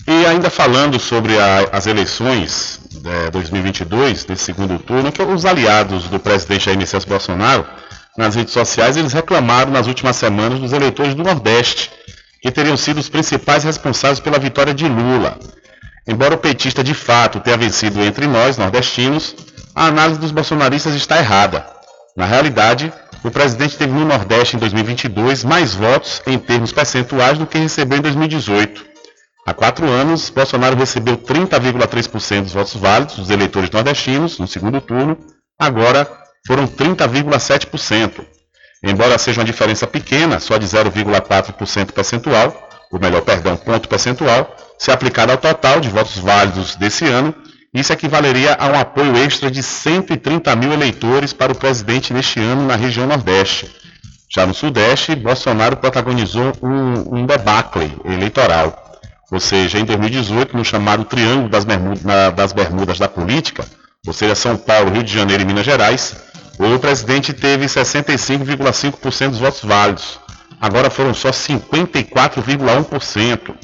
E ainda falando sobre a- as eleições de 2022, desse segundo turno, que os aliados do presidente Jair Messias Bolsonaro, nas redes sociais, eles reclamaram nas últimas semanas dos eleitores do Nordeste, que teriam sido os principais responsáveis pela vitória de Lula. Embora o petista de fato tenha vencido entre nós, nordestinos, a análise dos bolsonaristas está errada. Na realidade, o presidente teve no Nordeste em 2022 mais votos em termos percentuais do que recebeu em 2018. Há quatro anos, Bolsonaro recebeu 30,3% dos votos válidos dos eleitores nordestinos no segundo turno, agora foram 30,7%. Embora seja uma diferença pequena, só de 0,4% percentual, ou melhor, perdão, ponto percentual, se aplicada ao total de votos válidos desse ano, isso equivaleria a um apoio extra de 130 mil eleitores para o presidente neste ano na região Nordeste. Já no Sudeste, Bolsonaro protagonizou um, um debacle eleitoral. Ou seja, em 2018, no chamado Triângulo das Bermudas, das Bermudas da Política, ou seja, São Paulo, Rio de Janeiro e Minas Gerais, o presidente teve 65,5% dos votos válidos. agora foram só 54,1%.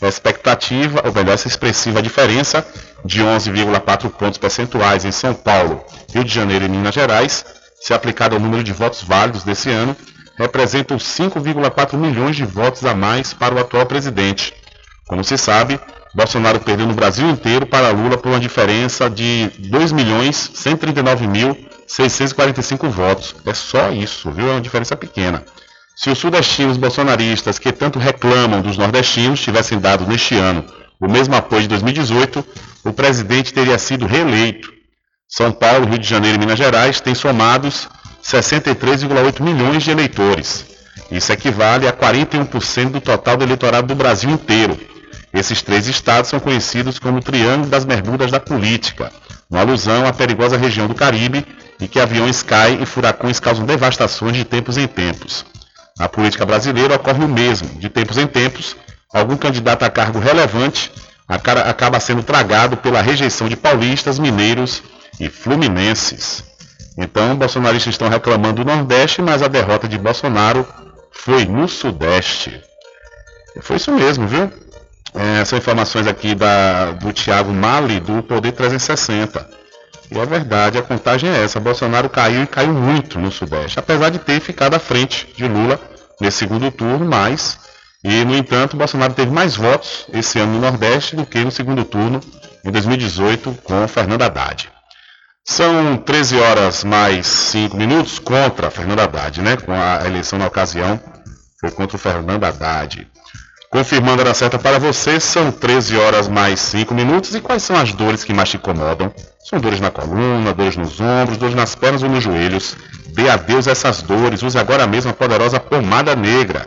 A expectativa, ou melhor, essa expressiva diferença de 11,4 pontos percentuais em São Paulo, Rio de Janeiro e Minas Gerais, se aplicada ao número de votos válidos desse ano, representam 5,4 milhões de votos a mais para o atual presidente. Como se sabe, Bolsonaro perdeu no Brasil inteiro para Lula por uma diferença de 2.139.645 votos. É só isso, viu? É uma diferença pequena. Se os sudestinos bolsonaristas que tanto reclamam dos nordestinos tivessem dado neste ano o mesmo apoio de 2018, o presidente teria sido reeleito. São Paulo, Rio de Janeiro e Minas Gerais têm somados 63,8 milhões de eleitores. Isso equivale a 41% do total do eleitorado do Brasil inteiro. Esses três estados são conhecidos como o Triângulo das Bermudas da Política, uma alusão à perigosa região do Caribe em que aviões caem e furacões causam devastações de tempos em tempos. Na política brasileira ocorre o mesmo, de tempos em tempos, algum candidato a cargo relevante acaba sendo tragado pela rejeição de paulistas, mineiros e fluminenses. Então, bolsonaristas estão reclamando do Nordeste, mas a derrota de Bolsonaro foi no Sudeste. Foi isso mesmo, viu? É, são informações aqui da, do Thiago Mali, do Poder 360. E a verdade, a contagem é essa. Bolsonaro caiu e caiu muito no Sudeste, apesar de ter ficado à frente de Lula nesse segundo turno, mas, e no entanto, Bolsonaro teve mais votos esse ano no Nordeste do que no segundo turno em 2018 com Fernando Haddad. São 13 horas mais 5 minutos contra Fernando Haddad, né? Com a eleição na ocasião, foi contra o Fernando Haddad. Confirmando a certa para você, são 13 horas mais 5 minutos. E quais são as dores que mais te incomodam? São dores na coluna, dores nos ombros, dores nas pernas ou nos joelhos. Dê adeus a essas dores. Use agora mesmo a poderosa pomada negra.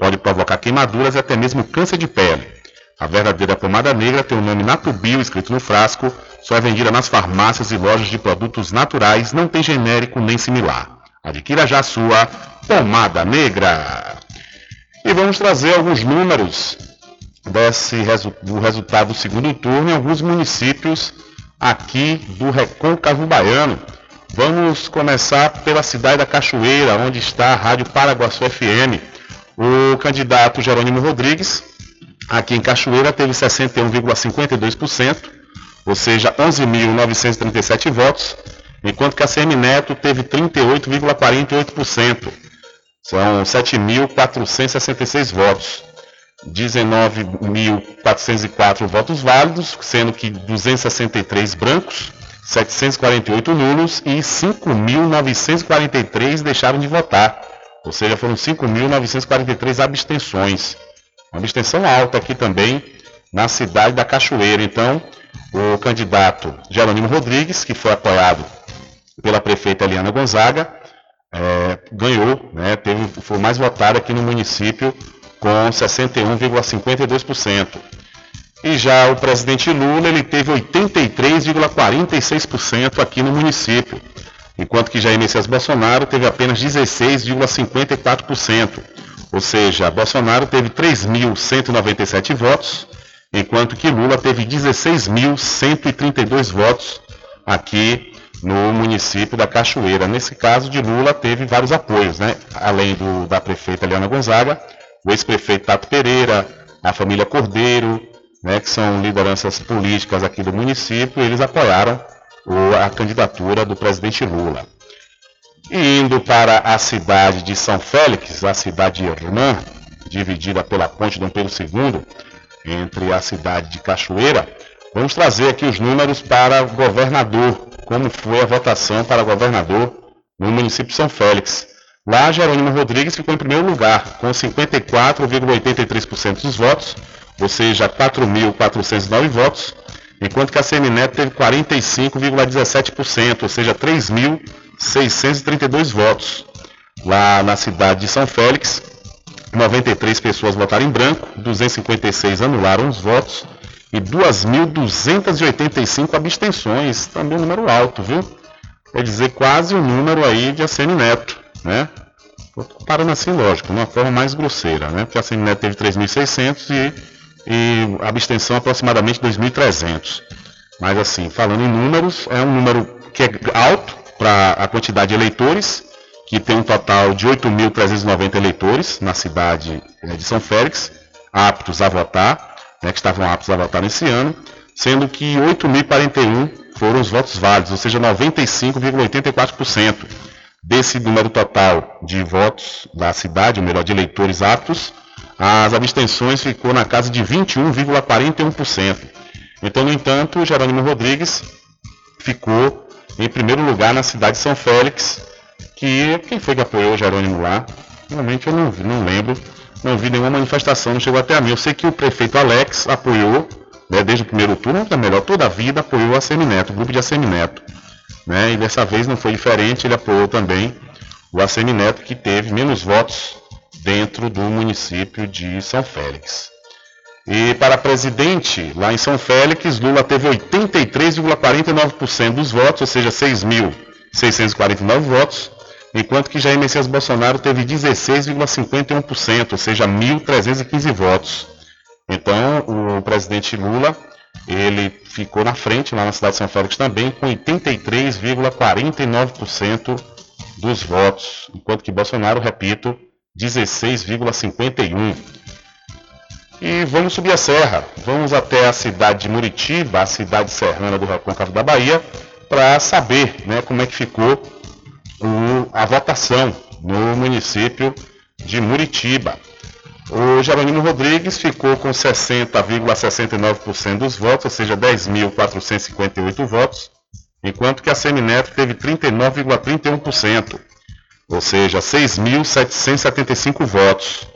Pode provocar queimaduras e até mesmo câncer de pele. A verdadeira pomada negra tem o nome Natubio escrito no frasco, só é vendida nas farmácias e lojas de produtos naturais, não tem genérico nem similar. Adquira já a sua pomada negra. E vamos trazer alguns números desse do resultado do segundo turno em alguns municípios aqui do Recôncavo Baiano. Vamos começar pela cidade da Cachoeira, onde está a Rádio Paraguaçu FM. O candidato Jerônimo Rodrigues, aqui em Cachoeira, teve 61,52%, ou seja, 11.937 votos, enquanto que a CM Neto teve 38,48%. São 7.466 votos. 19.404 votos válidos, sendo que 263 brancos, 748 nulos e 5.943 deixaram de votar. Ou seja, foram 5.943 abstenções. Uma abstenção alta aqui também na cidade da Cachoeira. Então, o candidato Jerônimo Rodrigues, que foi apoiado pela prefeita Eliana Gonzaga, é, ganhou, né, teve, foi mais votado aqui no município com 61,52%. E já o presidente Lula ele teve 83,46% aqui no município, enquanto que Jair Messias Bolsonaro teve apenas 16,54%. Ou seja, Bolsonaro teve 3.197 votos, enquanto que Lula teve 16.132 votos aqui no município da Cachoeira. Nesse caso de Lula, teve vários apoios, né? Além do, da prefeita Eliana Gonzaga, o ex-prefeito Tato Pereira, a família Cordeiro, né, que são lideranças políticas aqui do município, eles apoiaram a candidatura do presidente Lula. E indo para a cidade de São Félix, a cidade irmã, dividida pela ponte Dom Pedro II, entre a cidade de Cachoeira, vamos trazer aqui os números para governador como foi a votação para governador no município de São Félix. Lá, Jerônimo Rodrigues ficou em primeiro lugar, com 54,83% dos votos, ou seja, 4.409 votos, enquanto que a Semineto teve 45,17%, ou seja, 3.632 votos. Lá na cidade de São Félix, 93 pessoas votaram em branco, 256 anularam os votos e 2.285 abstenções. Também um número alto, viu? Quer dizer, quase o número aí de Assemi Neto, né? Parando assim, lógico, de uma forma mais grosseira, né? Porque a Assemi Neto teve 3.600 e, e abstenção aproximadamente 2.300. Mas assim, falando em números, é um número que é alto para a quantidade de eleitores, que tem um total de 8.390 eleitores na cidade eh, de São Félix, aptos a votar, né, que estavam aptos a votar nesse ano, sendo que 8.041 foram os votos válidos, ou seja, 95,84% desse número total de votos da cidade, ou melhor, de eleitores aptos, as abstenções ficou na casa de 21,41%. Então, no entanto, Jerônimo Rodrigues ficou em primeiro lugar na cidade de São Félix, que quem foi que apoiou o Jerônimo lá? Realmente eu não, não lembro, não vi nenhuma manifestação, não chegou até a mim. Eu sei que o prefeito Alex apoiou, né, desde o primeiro turno, ou melhor, toda a vida apoiou a Semineto, o grupo de Assemineto. Né, e dessa vez não foi diferente, ele apoiou também o Assemineto, que teve menos votos dentro do município de São Félix. E para presidente, lá em São Félix, Lula teve 83,49% dos votos, ou seja, 6.649 votos, enquanto que Jair Messias Bolsonaro teve 16,51%, ou seja, 1.315 votos. Então, o presidente Lula, ele ficou na frente lá na cidade de São Félix também, com 83,49% dos votos, enquanto que Bolsonaro, repito, 16,51%. E vamos subir a serra, vamos até a cidade de Muritiba, a cidade serrana do Recôncavo da Bahia, para saber né, como é que ficou o, a votação no município de Muritiba. O Jerônimo Rodrigues ficou com 60,69% dos votos, ou seja, 10.458 votos, enquanto que a Semineto teve 39,31%, ou seja, 6.775 votos.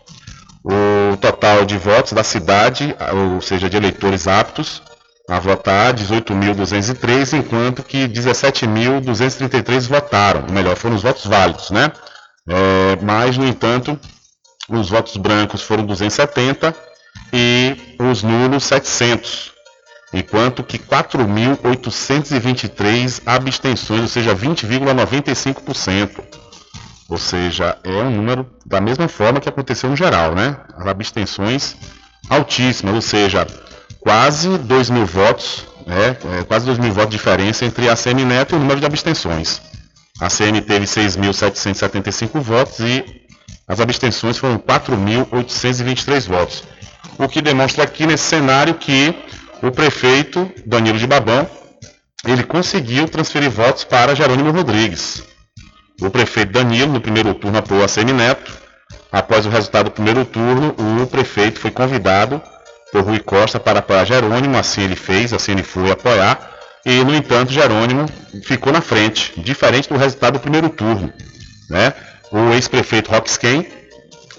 O total de votos da cidade, ou seja, de eleitores aptos, a votar 18.203, enquanto que 17.233 votaram. Melhor, foram os votos válidos, né? É, mas, no entanto, os votos brancos foram 270 e os nulos 700, enquanto que 4.823 abstenções, ou seja, 20,95%. Ou seja, é um número da mesma forma que aconteceu no geral, né? As abstenções altíssimas, ou seja, quase 2 mil votos, né, é, quase 2 mil votos de diferença entre a CM Neto e o número de abstenções. A CM teve 6.775 votos e as abstenções foram 4.823 votos. O que demonstra aqui nesse cenário que o prefeito Danilo de Babão ele conseguiu transferir votos para Jerônimo Rodrigues. O prefeito Danilo, no primeiro turno, apoiou a CM Neto. Após o resultado do primeiro turno, o prefeito foi convidado por Rui Costa para apoiar Jerônimo, assim ele fez, assim ele foi apoiar, e no entanto Jerônimo ficou na frente, diferente do resultado do primeiro turno. Né? O ex-prefeito Roxken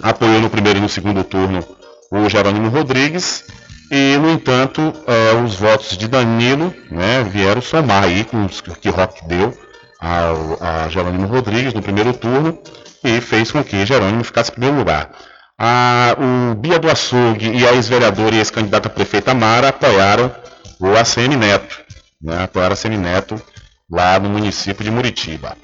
apoiou no primeiro e no segundo turno o Jerônimo Rodrigues, e no entanto é, os votos de Danilo né, vieram somar aí com os que Rock deu ao, a Jerônimo Rodrigues no primeiro turno e fez com que Jerônimo ficasse em primeiro lugar a, o Bia do Açougue e a ex-vereadora e ex-candidata prefeita Mara apoiaram o ACM Neto, né, apoiaram a ACM Neto lá no município de Muritiba.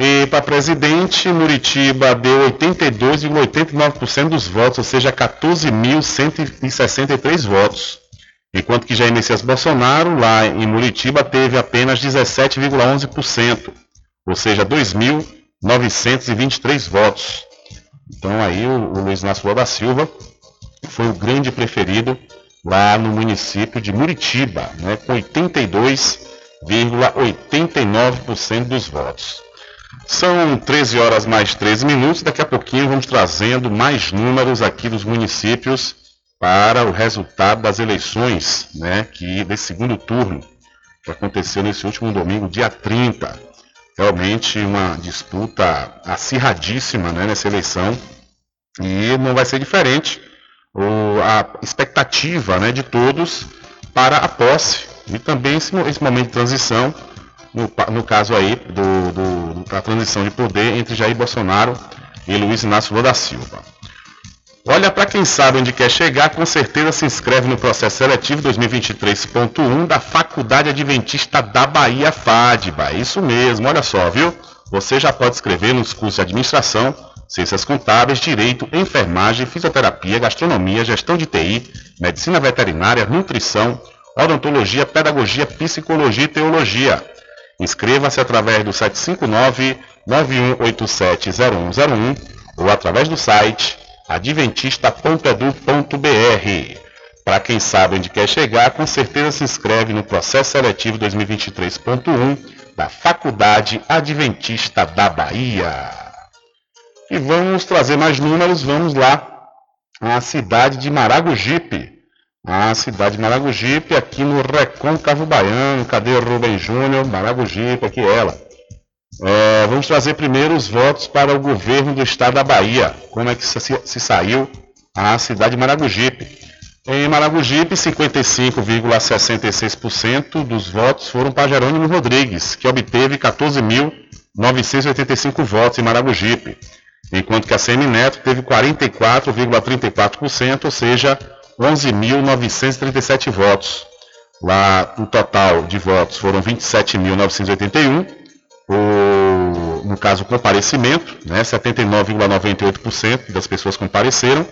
E para presidente, Muritiba deu 82,89% dos votos, ou seja, 14.163 votos. Enquanto que Jair Messias Bolsonaro, lá em Muritiba, teve apenas 17,11%, ou seja, 2.923 votos. Então aí o, o Luiz Inácio da Silva foi o grande preferido lá no município de Muritiba, né, com 82,89% dos votos. São 13 horas mais 13 minutos, daqui a pouquinho vamos trazendo mais números aqui dos municípios para o resultado das eleições, né, que desse segundo turno, que aconteceu nesse último domingo, dia 30 realmente uma disputa acirradíssima né, nessa eleição e não vai ser diferente o, a expectativa né, de todos para a posse e também esse, esse momento de transição, no, no caso aí do, do, da transição de poder entre Jair Bolsonaro e Luiz Inácio Lula da Silva. Olha, para quem sabe onde quer chegar, com certeza se inscreve no processo seletivo 2023.1 da Faculdade Adventista da Bahia, FADBA. Isso mesmo, olha só, viu? Você já pode escrever nos cursos de administração, ciências contábeis, direito, enfermagem, fisioterapia, gastronomia, gestão de TI, medicina veterinária, nutrição, odontologia, pedagogia, psicologia e teologia. Inscreva-se através do 759-9187-0101 ou através do site adventista.edu.br. Para quem sabe onde quer chegar, com certeza se inscreve no processo seletivo 2023.1 da Faculdade Adventista da Bahia. E vamos trazer mais números, vamos lá. A cidade de Maragogipe. A cidade de Maragogipe, aqui no Recôncavo Baiano. Cadê o Rubem Júnior? Maragogipe, aqui ela. É, vamos trazer primeiro os votos para o governo do estado da Bahia. Como é que se, se saiu a cidade de Maragogipe? Em Maragogipe, 55,66% dos votos foram para Jerônimo Rodrigues, que obteve 14.985 votos em Maragogipe, enquanto que a Semineto teve 44,34%, ou seja, 11.937 votos. Lá, o total de votos foram 27.981 o, no caso, o comparecimento, né, 79,98% das pessoas compareceram,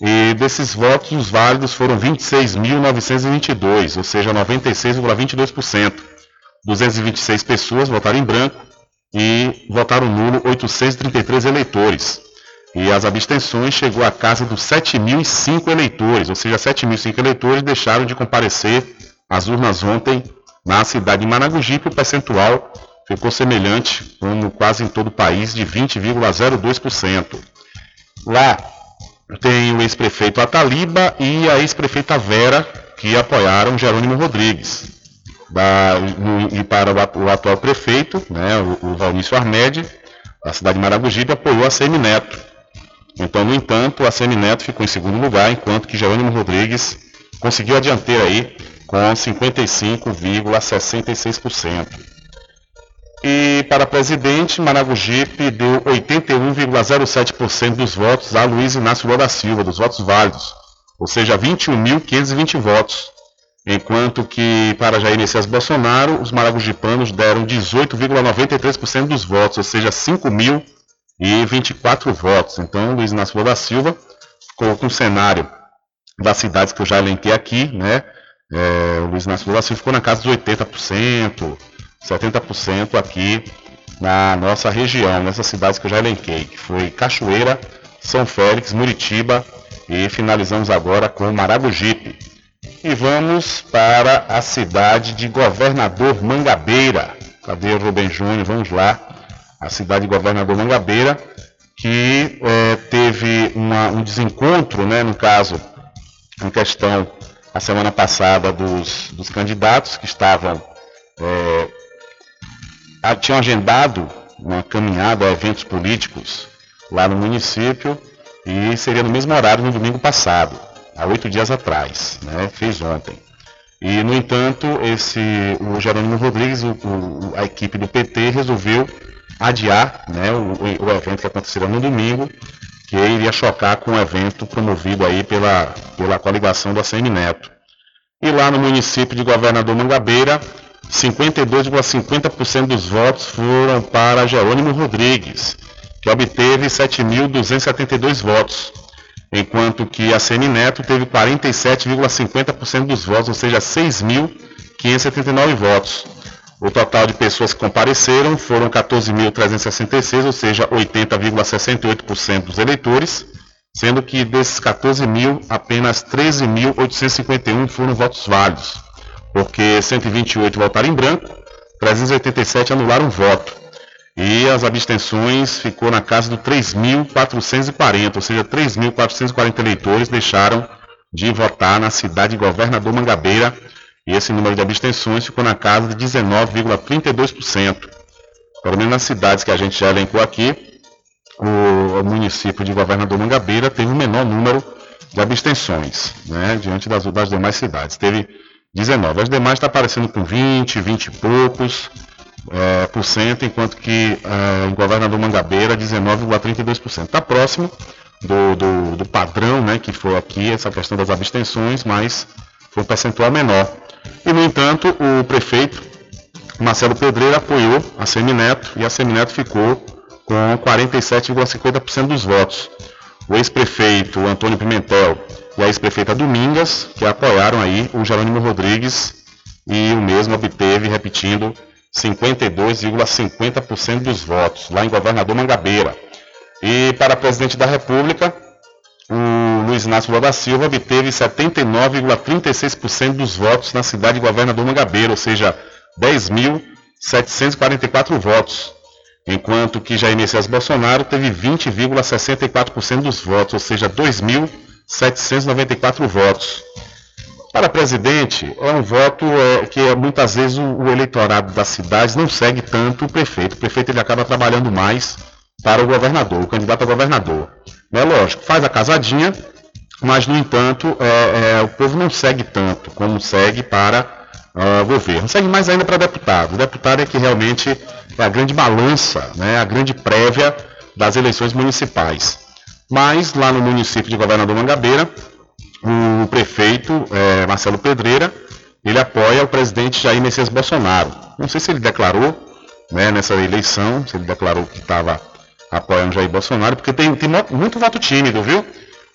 e desses votos, os válidos foram 26.922, ou seja, 96,22%. 226 pessoas votaram em branco e votaram nulo 833 eleitores. E as abstenções chegou à casa dos 7.005 eleitores, ou seja, 7.005 eleitores deixaram de comparecer às urnas ontem na cidade de Managujipe, o percentual ficou semelhante, como quase em todo o país, de 20,02%. Lá tem o ex-prefeito Ataliba e a ex-prefeita Vera, que apoiaram Jerônimo Rodrigues. Da, e para o, atual prefeito, né, o, o Valnício Armed, da cidade de Maragogipe, apoiou a Semineto. Então, no entanto, a Semineto ficou em segundo lugar, enquanto que Jerônimo Rodrigues conseguiu a dianteira aí com 55,66%. E para presidente, Maragogipe deu 81,07% dos votos a Luiz Inácio Lula da Silva, dos votos válidos, ou seja, 21.520 votos. Enquanto que para Jair Messias Bolsonaro, os maragogipanos deram 18,93% dos votos, ou seja, 5.024 votos. Então, Luiz Inácio Lula da Silva ficou com o cenário das cidades que eu já elenquei aqui, né? É, o Luiz Inácio Lula da Silva ficou na casa dos 80%, 70% aqui na nossa região, nessas cidades que eu já elenquei, que foi Cachoeira, São Félix, Muritiba e finalizamos agora com Maragogipe. E vamos para a cidade de Governador Mangabeira. Cadê o Rubem Júnior? Vamos lá. A cidade de Governador Mangabeira, que é, teve uma, um desencontro, né, no caso, em questão, a semana passada, dos, dos candidatos que estavam é, tinham agendado uma caminhada a eventos políticos lá no município e seria no mesmo horário no domingo passado, há oito dias atrás, né? fez ontem. E, no entanto, esse, o Jerônimo Rodrigues, o, o, a equipe do PT, resolveu adiar né, o, o, evento que aconteceria no domingo, que iria chocar com o evento promovido aí pela, pela coligação do ACM Neto. E lá no município de Governador Mangabeira, 52,50% dos votos foram para Jerônimo Rodrigues, que obteve 7.272 votos, enquanto que a Semineto teve 47,50% dos votos, ou seja, 6.579 votos. O total de pessoas que compareceram foram 14.366, ou seja, 80,68% dos eleitores, sendo que desses 14 mil, apenas 13.851 foram votos válidos porque 128 votaram em branco, 387 anularam voto. E as abstenções ficou na casa do 3.440, ou seja, 3.440 eleitores deixaram de votar na cidade de Governador Mangabeira. E esse número de abstenções ficou na casa de 19,32%. Pelo menos nas cidades que a gente já elencou aqui, o, município de Governador Mangabeira teve o menor número de abstenções, né, diante das, das demais cidades. Teve 19. As demais está aparecendo com 20, 20 e poucos é, por cento, enquanto que é, em Governador Mangabeira 19,32%. Está próximo, do, do, do padrão, né, que foi aqui essa questão das abstenções, mas foi um percentual menor. E, no entanto, o prefeito Marcelo Pedreira apoiou a Semineto e a Semineto ficou com 47,50% dos votos. O ex-prefeito Antônio Pimentel a ex-prefeita Domingas, que apoiaram aí o Jerônimo Rodrigues, e o mesmo obteve, repetindo, 52,50% dos votos, lá em Governador Mangabeira. E para presidente da República, o Luiz Inácio Lula da Silva obteve 79,36% dos votos na cidade de Governador Mangabeira, ou seja, 10.744 votos, enquanto que Jair Messias Bolsonaro teve 20,64% dos votos, ou seja, 2.794 votos. Para presidente, é um voto é, que muitas vezes o, o, eleitorado das cidades não segue tanto o prefeito. O prefeito ele acaba trabalhando mais para o governador, o candidato a governador. É lógico, faz a casadinha, mas no entanto é, é, o povo não segue tanto como segue para uh, governo. Segue mais ainda para deputado. O deputado é que realmente é a grande balança, né, a grande prévia das eleições municipais. Mas lá no município de Governador Mangabeira, o prefeito é, Marcelo Pedreira, ele apoia o presidente Jair Messias Bolsonaro. Não sei se ele declarou né, nessa eleição, se ele declarou que estava apoiando Jair Bolsonaro, porque tem, tem muito voto tímido, viu?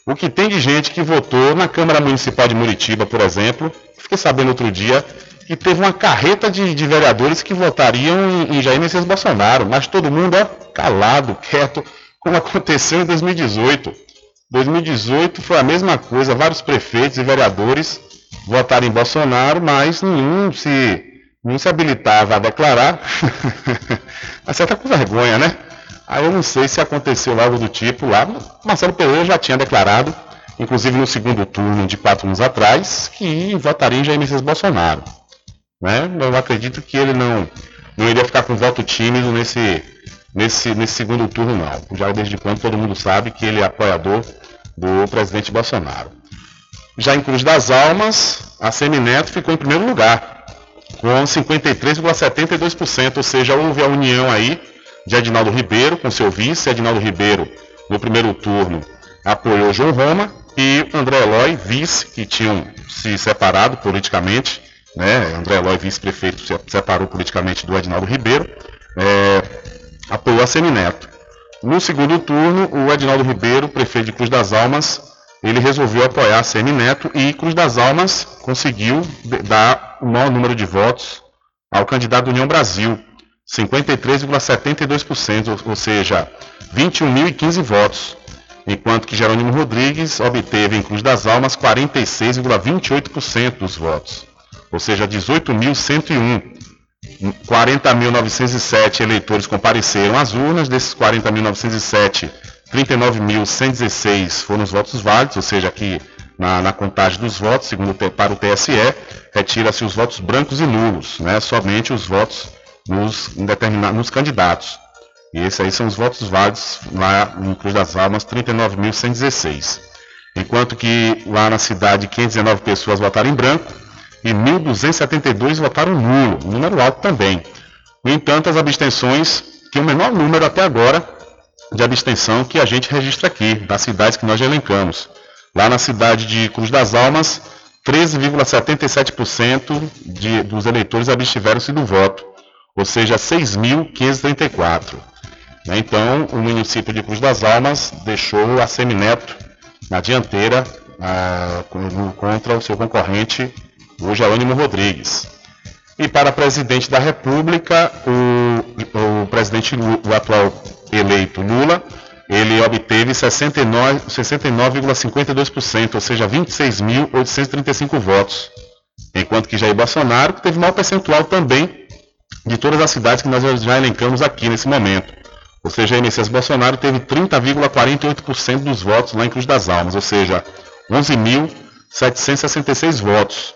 O que tem de gente que votou na Câmara Municipal de Muritiba, por exemplo, fiquei sabendo outro dia que teve uma carreta de, de vereadores que votariam em, em Jair Messias Bolsonaro, mas todo mundo ó, calado, quieto, como aconteceu em 2018. 2018 foi a mesma coisa, vários prefeitos e vereadores votaram em Bolsonaro, mas nenhum se, nenhum se habilitava a declarar. Você tá com vergonha, né? Aí eu não sei se aconteceu algo do tipo lá. Marcelo Pereira já tinha declarado, inclusive no segundo turno de quatro anos atrás, que votaria em Jair Messias Bolsonaro. Né? Eu acredito que ele não, não iria ficar com voto tímido nesse, nesse, nesse segundo turno, não. Já desde quando todo mundo sabe que ele é apoiador do presidente Bolsonaro. Já em Cruz das Almas, a Semineto ficou em primeiro lugar, com 53,72%, ou seja, houve a união aí de Edinaldo Ribeiro com seu vice. Edinaldo Ribeiro, no primeiro turno, apoiou João Roma e André Eloy, vice, que tinham se separado politicamente. Né? André Eloy, vice-prefeito, se separou politicamente do Edinaldo Ribeiro, é, apoiou a Semineto. No segundo turno, o Edinaldo Ribeiro, prefeito de Cruz das Almas, ele resolveu apoiar a Semineto e Cruz das Almas conseguiu dar o maior número de votos ao candidato União Brasil, 53,72%, ou seja, 21.015 votos, enquanto que Jerônimo Rodrigues obteve em Cruz das Almas 46,28% dos votos, ou seja, 18.101. 40.907 eleitores compareceram às urnas, desses 40.907, 39.116 foram os votos válidos, ou seja, aqui na, na contagem dos votos, segundo para o TSE, retira-se os votos brancos e nulos, né, somente os votos nos, nos candidatos. E esses aí são os votos válidos lá em Cruz das Almas, 39.116. Enquanto que lá na cidade 519 pessoas votaram em branco, e 1.272 votaram nulo, número alto também. No entanto, as abstenções, que é o menor número até agora de abstenção que a gente registra aqui, das cidades que nós elencamos. Lá na cidade de Cruz das Almas, 13,77% dos eleitores abstiveram-se do voto, ou seja, 6.534. Né, então, o município de Cruz das Almas deixou a Semineto na dianteira ah, contra o seu concorrente o Jerônimo Rodrigues. E para presidente da República, o, o presidente, o atual eleito Lula, ele obteve 69,52%, 69, ou seja, 26.835 votos. Enquanto que Jair Bolsonaro teve maior percentual também de todas as cidades que nós já elencamos aqui nesse momento. Ou seja, Messias Bolsonaro teve 30,48% dos votos lá em Cruz das Almas, ou seja, 11.766 votos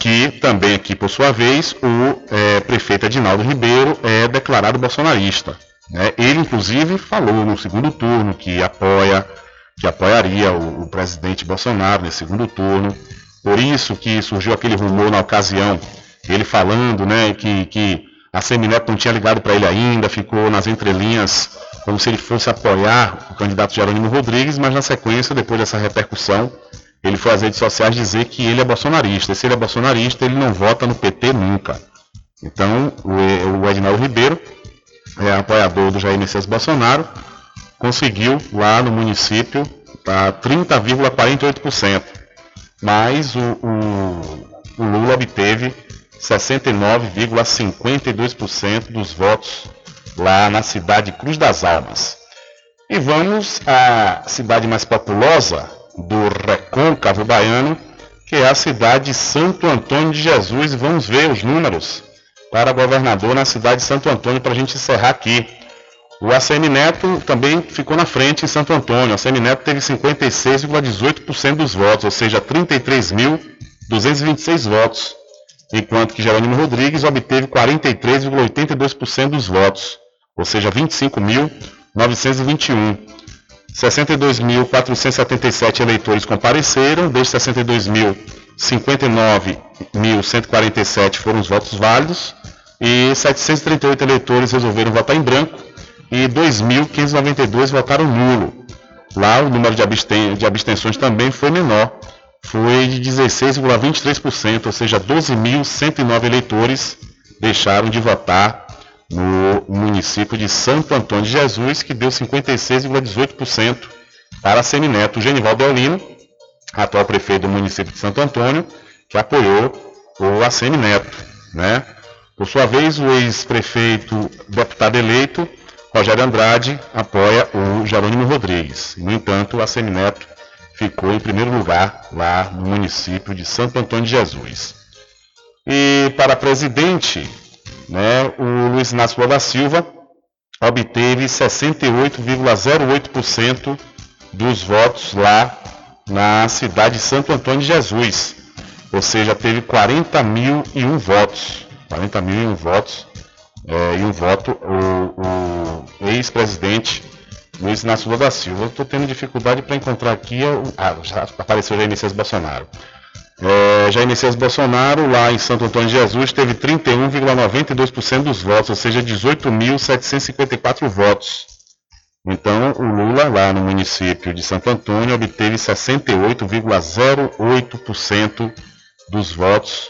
que também aqui, por sua vez, o é, prefeito Edinaldo Ribeiro é declarado bolsonarista. Né? Ele, inclusive, falou no segundo turno que apoia, que apoiaria o, o, presidente Bolsonaro nesse segundo turno. Por isso que surgiu aquele rumor na ocasião, ele falando né, que, que A Semineto não tinha ligado para ele ainda, ficou nas entrelinhas como se ele fosse apoiar o candidato Jerônimo Rodrigues, mas na sequência, depois dessa repercussão, ele foi às redes sociais dizer que ele é bolsonarista. E se ele é bolsonarista, ele não vota no PT nunca. Então, o Edinaldo Ribeiro, é apoiador do Jair Messias Bolsonaro, conseguiu lá no município tá, 30,48%. Mas o, o, o Lula obteve 69,52% dos votos lá na cidade Cruz das Almas. E vamos à cidade mais populosa do recôncavo baiano, que é a cidade de Santo Antônio de Jesus. E vamos ver os números para governador na cidade de Santo Antônio para a gente encerrar aqui. O ACM Neto também ficou na frente em Santo Antônio. O ACM Neto teve 56,18% dos votos, ou seja, 33.226 votos enquanto que Jerônimo Rodrigues obteve 43,82% dos votos, ou seja, 25.921. 62.477 eleitores compareceram, desses 62.059.147 foram os votos válidos e 738 eleitores resolveram votar em branco e 2.592 votaram nulo. Lá o número de, absten de abstenções também foi menor, foi de 16,23%, ou seja, 12.109 eleitores deixaram de votar no município de Santo Antônio de Jesus, que deu 56,18% para Semineto Genivaldo Eulino, atual prefeito do município de Santo Antônio, que apoiou o ACM Neto. Né? Por sua vez, o ex-prefeito deputado eleito, Rogério Andrade, apoia o Jerônimo Rodrigues. No entanto, o ACM Neto ficou em primeiro lugar lá no município de Santo Antônio de Jesus. E para presidente, né, o Luiz Inácio Lula da Silva obteve 68,08% dos votos lá na cidade de Santo Antônio de Jesus. Ou seja, teve 40 mil e um votos. 40 mil e um votos. É, e um voto o, o ex-presidente Luiz Inácio Lula da Silva. Estou tendo dificuldade para encontrar aqui. Ah, já apareceu Jair Messias Bolsonaro. É, Jair Messias Bolsonaro, lá em Santo Antônio de Jesus, teve 31,92% dos votos, ou seja, 18.754 votos. Então, o Lula, lá no município de Santo Antônio, obteve 68,08% dos votos.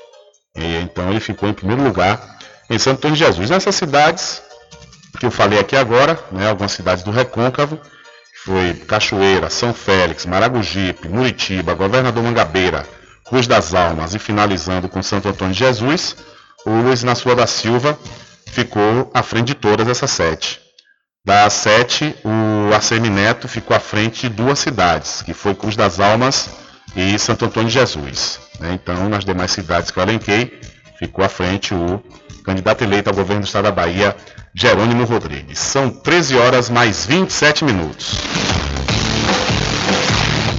E, então, ele ficou em primeiro lugar em Santo Antônio de Jesus. Nessas cidades, que eu falei aqui agora, né, algumas cidades do Recôncavo, foi Cachoeira, São Félix, Maragogipe, Muritiba, Governador Mangabeira, Cruz das Almas e finalizando com Santo Antônio de Jesus, o Luiz Inácio da Silva ficou à frente de todas essas sete. Das sete, o ACM Neto ficou à frente de duas cidades, que foi Cruz das Almas e Santo Antônio de Jesus. Né? Então, nas demais cidades que eu elenquei, ficou à frente o candidato eleito ao governo do estado da Bahia, Jerônimo Rodrigues. São 13 horas mais 27 minutos.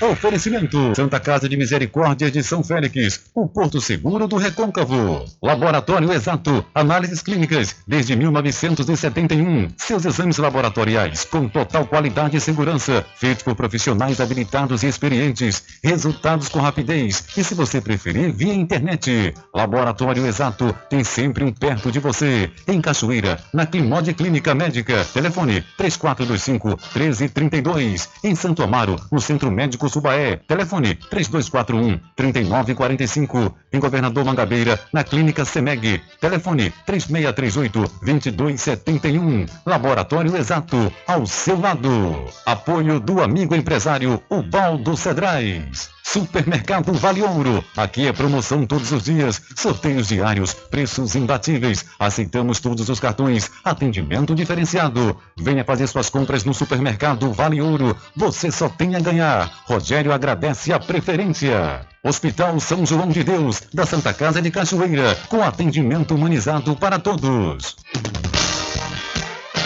Oferecimento: Santa Casa de Misericórdia de São Félix, o Porto Seguro do Recôncavo. Laboratório Exato, análises clínicas desde 1971. Seus exames laboratoriais com total qualidade e segurança, feitos por profissionais habilitados e experientes. Resultados com rapidez e, se você preferir, via internet. Laboratório Exato tem sempre um perto de você. Em Cachoeira, na Climode Clínica Médica. Telefone 3425 1332. Em Santo Amaro, no Centro Médico Subaé. Telefone 3241 3945. Em Governador Mangabeira, na Clínica Semeg. Telefone 3638 2271. Laboratório Exato, ao seu lado. Apoio do amigo empresário Ubaldo Cedrais. Supermercado Vale Ouro. Aqui é promoção todos os dias, sorteios diários, preços imbatíveis. Aceitamos todos os cartões, atendimento diferenciado. Venha fazer suas compras no Supermercado Vale Ouro. Você só tem a ganhar. Rogério agradece a preferência. Hospital São João de Deus, da Santa Casa de Cachoeira, com atendimento humanizado para todos.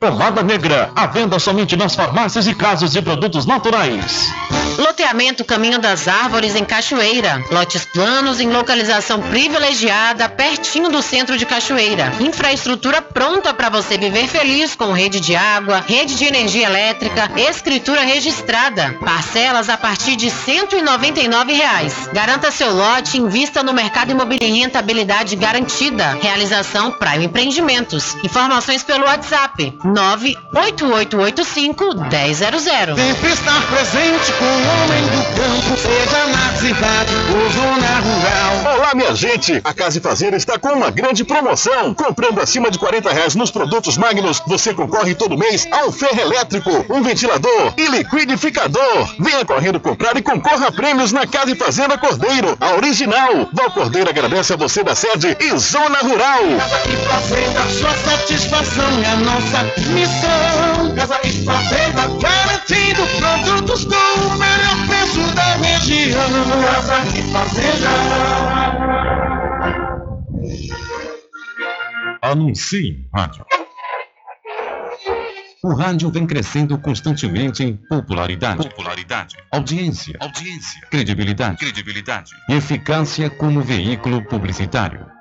Pomada negra, [LAUGHS] à venda somente nas farmácias e casas de produtos naturais. Loteamento Caminho das Árvores em Cachoeira. Lotes planos em localização privilegiada, pertinho do centro de Cachoeira. Infraestrutura pronta para você viver feliz com rede de água, rede de energia elétrica, escritura registrada. Parcelas a partir de 199 reais. Garanta seu lote invista no mercado imobiliário em rentabilidade garantida. Realização Prime Empreendimentos. Informações pelo WhatsApp 98885 1000. Sempre estar presente com o homem do campo, seja na cidade ou zona rural. Olá, minha gente! A Casa e Fazer está com uma grande promoção. Comprando acima de 40 reais nos produtos Magnus, você concorre todo mês a um ferro elétrico, um ventilador e liquidificador. Venha correndo comprar e concorra a prêmios na Casa e Fazenda Cordeiro, a original. Val Cordeiro agradece a você da sede e Zona Rural. Casa e Fazenda, sua satisfação é a nossa missão. Casa e Fazenda, garantindo produtos com o melhor preço da região. Casa e Fazenda. Anuncie em rádio. O rádio vem crescendo constantemente em popularidade, popularidade, audiência, audiência, credibilidade, credibilidade e eficácia como veículo publicitário.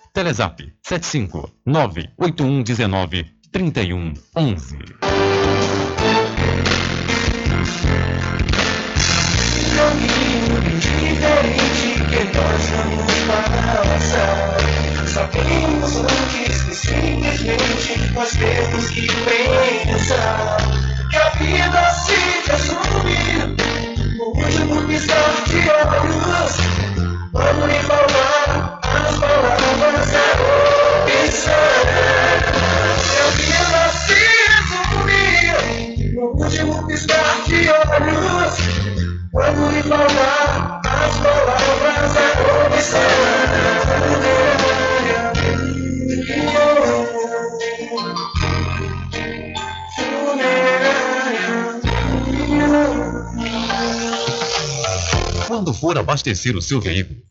75 98119 3111. caminho diferente que nós vamos passar. Sabemos antes que simplesmente nós temos que pensar que a vida se último de lhe Quando for abastecer o seu veículo,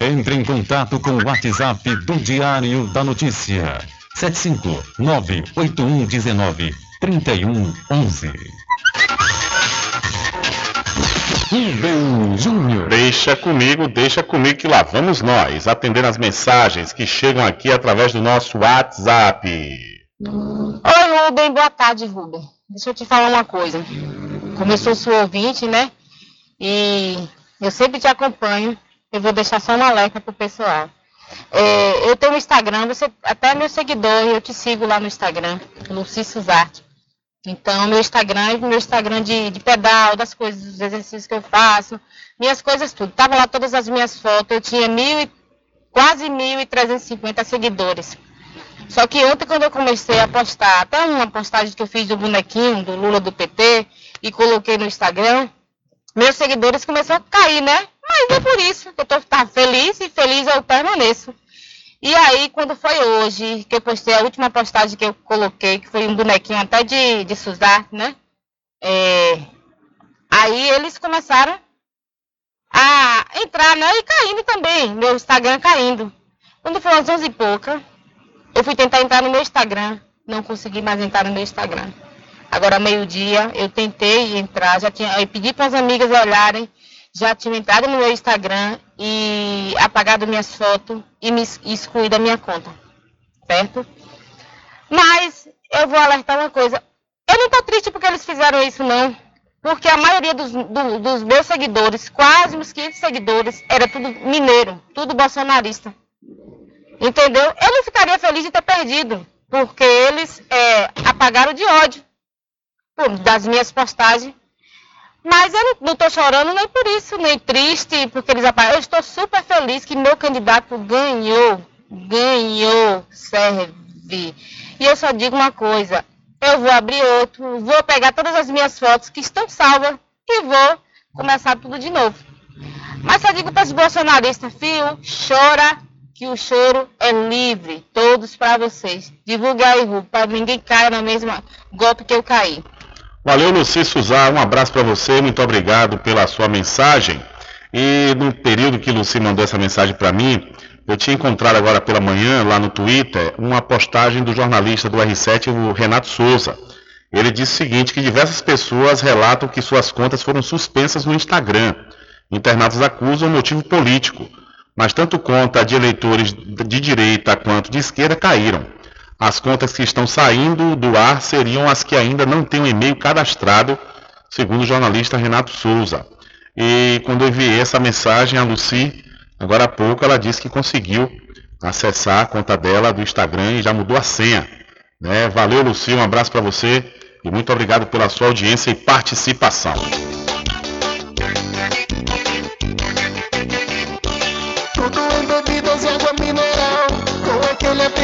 Entre em contato com o WhatsApp do Diário da Notícia. 759-8119-3111. Rubem Júnior. Deixa comigo, deixa comigo que lá vamos nós, atendendo as mensagens que chegam aqui através do nosso WhatsApp. Oi, Rubem, boa tarde, Rubem. Deixa eu te falar uma coisa. Como eu sou sua ouvinte, né? E eu sempre te acompanho. Eu vou deixar só um alerta pro pessoal. É, eu tenho um Instagram, você até meu seguidor, eu te sigo lá no Instagram, Lucicio Zarte. Então, meu Instagram meu Instagram de, de pedal, das coisas, dos exercícios que eu faço, minhas coisas tudo. Tava lá todas as minhas fotos, eu tinha mil e, quase 1.350 seguidores. Só que ontem, quando eu comecei a postar, até uma postagem que eu fiz do bonequinho, do Lula do PT, e coloquei no Instagram, meus seguidores começaram a cair, né? Mas é por isso que eu tô tá feliz e feliz eu permaneço. E aí, quando foi hoje, que eu postei a última postagem que eu coloquei, que foi um bonequinho até de, de Suzarte, né? É, aí eles começaram a entrar, né? E caindo também, meu Instagram caindo. Quando foi às 11 e pouca, eu fui tentar entrar no meu Instagram, não consegui mais entrar no meu Instagram. Agora, meio-dia, eu tentei entrar, já tinha, eu pedi para as amigas olharem, já tinha entrado no meu Instagram e apagado minhas fotos e me excluído da minha conta, certo? Mas eu vou alertar uma coisa, eu não tô triste porque eles fizeram isso não, porque a maioria dos, do, dos meus seguidores, quase uns 500 seguidores, era tudo mineiro, tudo bolsonarista, entendeu? Eu não ficaria feliz de ter perdido, porque eles é, apagaram de ódio das minhas postagens mas eu não estou chorando nem por isso, nem triste, porque eles apagaram. Eu estou super feliz que meu candidato ganhou. Ganhou, serve. E eu só digo uma coisa: eu vou abrir outro, vou pegar todas as minhas fotos que estão salvas e vou começar tudo de novo. Mas só digo para os bolsonaristas, fio, chora, que o choro é livre, todos para vocês. Divulgue aí, para ninguém caia na mesma golpe que eu caí. Valeu, Luci Suzar. Um abraço para você. Muito obrigado pela sua mensagem. E no período que Luci mandou essa mensagem para mim, eu tinha encontrado agora pela manhã, lá no Twitter, uma postagem do jornalista do R7, o Renato Souza. Ele disse o seguinte, que diversas pessoas relatam que suas contas foram suspensas no Instagram. Internados acusam motivo político, mas tanto conta de eleitores de direita quanto de esquerda caíram. As contas que estão saindo do ar seriam as que ainda não têm o e-mail cadastrado, segundo o jornalista Renato Souza. E quando eu enviei essa mensagem a Luci, agora há pouco, ela disse que conseguiu acessar a conta dela do Instagram e já mudou a senha. Né? Valeu, Luci, um abraço para você e muito obrigado pela sua audiência e participação.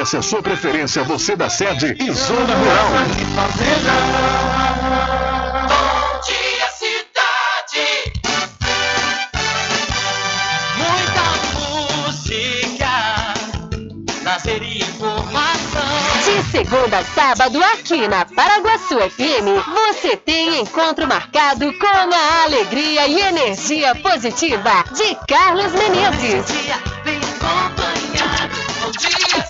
a sua preferência, você da sede e zona rural. Bom dia, cidade. Muita música, lazer e informação. De segunda a sábado, aqui na Paraguaçu FM, você tem encontro marcado com a alegria e energia positiva de Carlos Menezes. Vem acompanhado. Bom dia, cidade.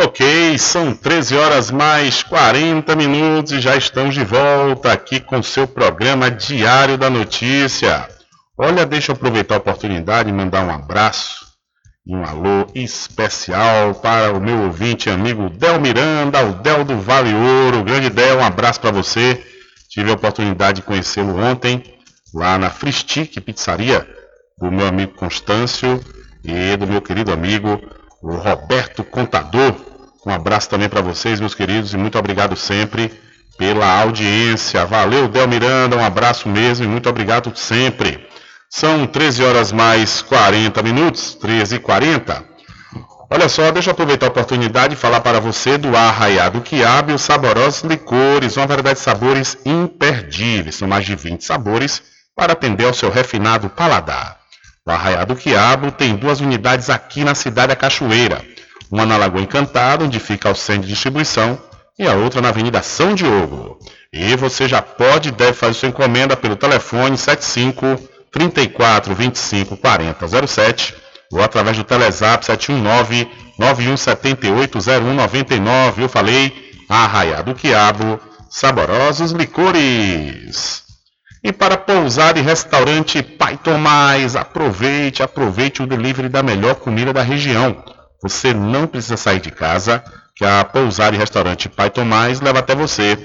Ok, são 13 horas mais 40 minutos e já estamos de volta aqui com seu programa Diário da Notícia. Olha, deixa eu aproveitar a oportunidade e mandar um abraço e um alô especial para o meu ouvinte amigo Del Miranda, o Del do Vale Ouro. Grande Del, um abraço para você. Tive a oportunidade de conhecê-lo ontem lá na Fristic Pizzaria do meu amigo Constâncio e do meu querido amigo Roberto Contador. Um abraço também para vocês, meus queridos, e muito obrigado sempre pela audiência. Valeu, Del Miranda, um abraço mesmo e muito obrigado sempre. São 13 horas mais 40 minutos, 13 e 40. Olha só, deixa eu aproveitar a oportunidade e falar para você do Arraiado Quiabo e os saborosos licores, uma variedade de sabores imperdíveis. São mais de 20 sabores para atender ao seu refinado paladar. O Arraiado Quiabo tem duas unidades aqui na cidade da Cachoeira. Uma na Lagoa Encantada, onde fica o centro de distribuição, e a outra na Avenida São Diogo. E você já pode e deve fazer sua encomenda pelo telefone 75 34 25 40 07 ou através do Telezap 719 9178 0199. Eu falei Arraiado Quiabo, saborosos licores. E para pousar e restaurante Pai Tomás, aproveite, aproveite o delivery da melhor comida da região. Você não precisa sair de casa, que a pousar e restaurante Pai Tomás leva até você.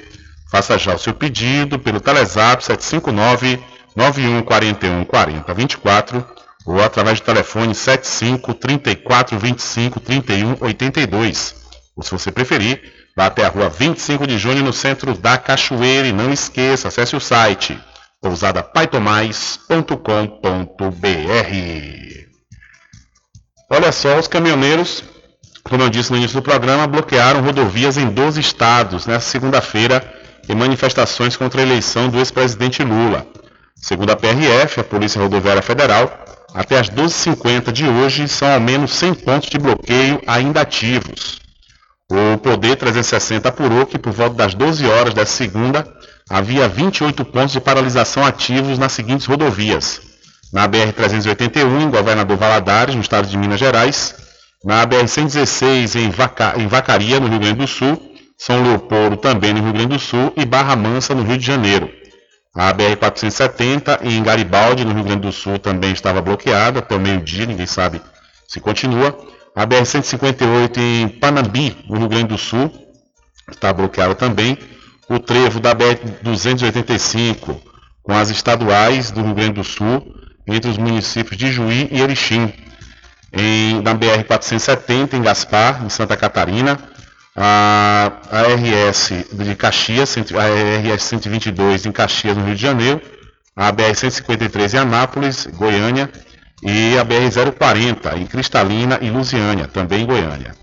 Faça já o seu pedido pelo Telezap 759 9141 4024 ou através do telefone 75 34 25 31 82. Ou se você preferir, vá até a rua 25 de junho no centro da Cachoeira e não esqueça, acesse o site pousadapaitomais.com.br. Olha só, os caminhoneiros, como eu disse no início do programa, bloquearam rodovias em 12 estados nesta segunda-feira em manifestações contra a eleição do ex-presidente Lula. Segundo a PRF, a Polícia Rodoviária Federal, até as 12h50 de hoje são ao menos 100 pontos de bloqueio ainda ativos. O Poder 360 apurou que por volta das 12 horas desta segunda havia 28 pontos de paralisação ativos nas seguintes rodovias: na BR-381, em Governador Valadares, no estado de Minas Gerais, na BR-116, em, Vaca... em Vacaria, no Rio Grande do Sul, São Leopoldo, também no Rio Grande do Sul, e Barra Mansa, no Rio de Janeiro. A BR-470 em Garibaldi, no Rio Grande do Sul, também estava bloqueada até o meio-dia, ninguém sabe se continua. A BR-158 em Panambi, no Rio Grande do Sul, está bloqueada também. O trevo da BR-285 com as estaduais do Rio Grande do Sul, entre os municípios de Juí e Erechim. Em, na BR-470 em Gaspar, em Santa Catarina, a, a RS de Caxias, a RS 122 em Caxias, no Rio de Janeiro, a BR 153 em Anápolis, Goiânia, e a BR 040 em Cristalina e Lusiânia, também em Goiânia.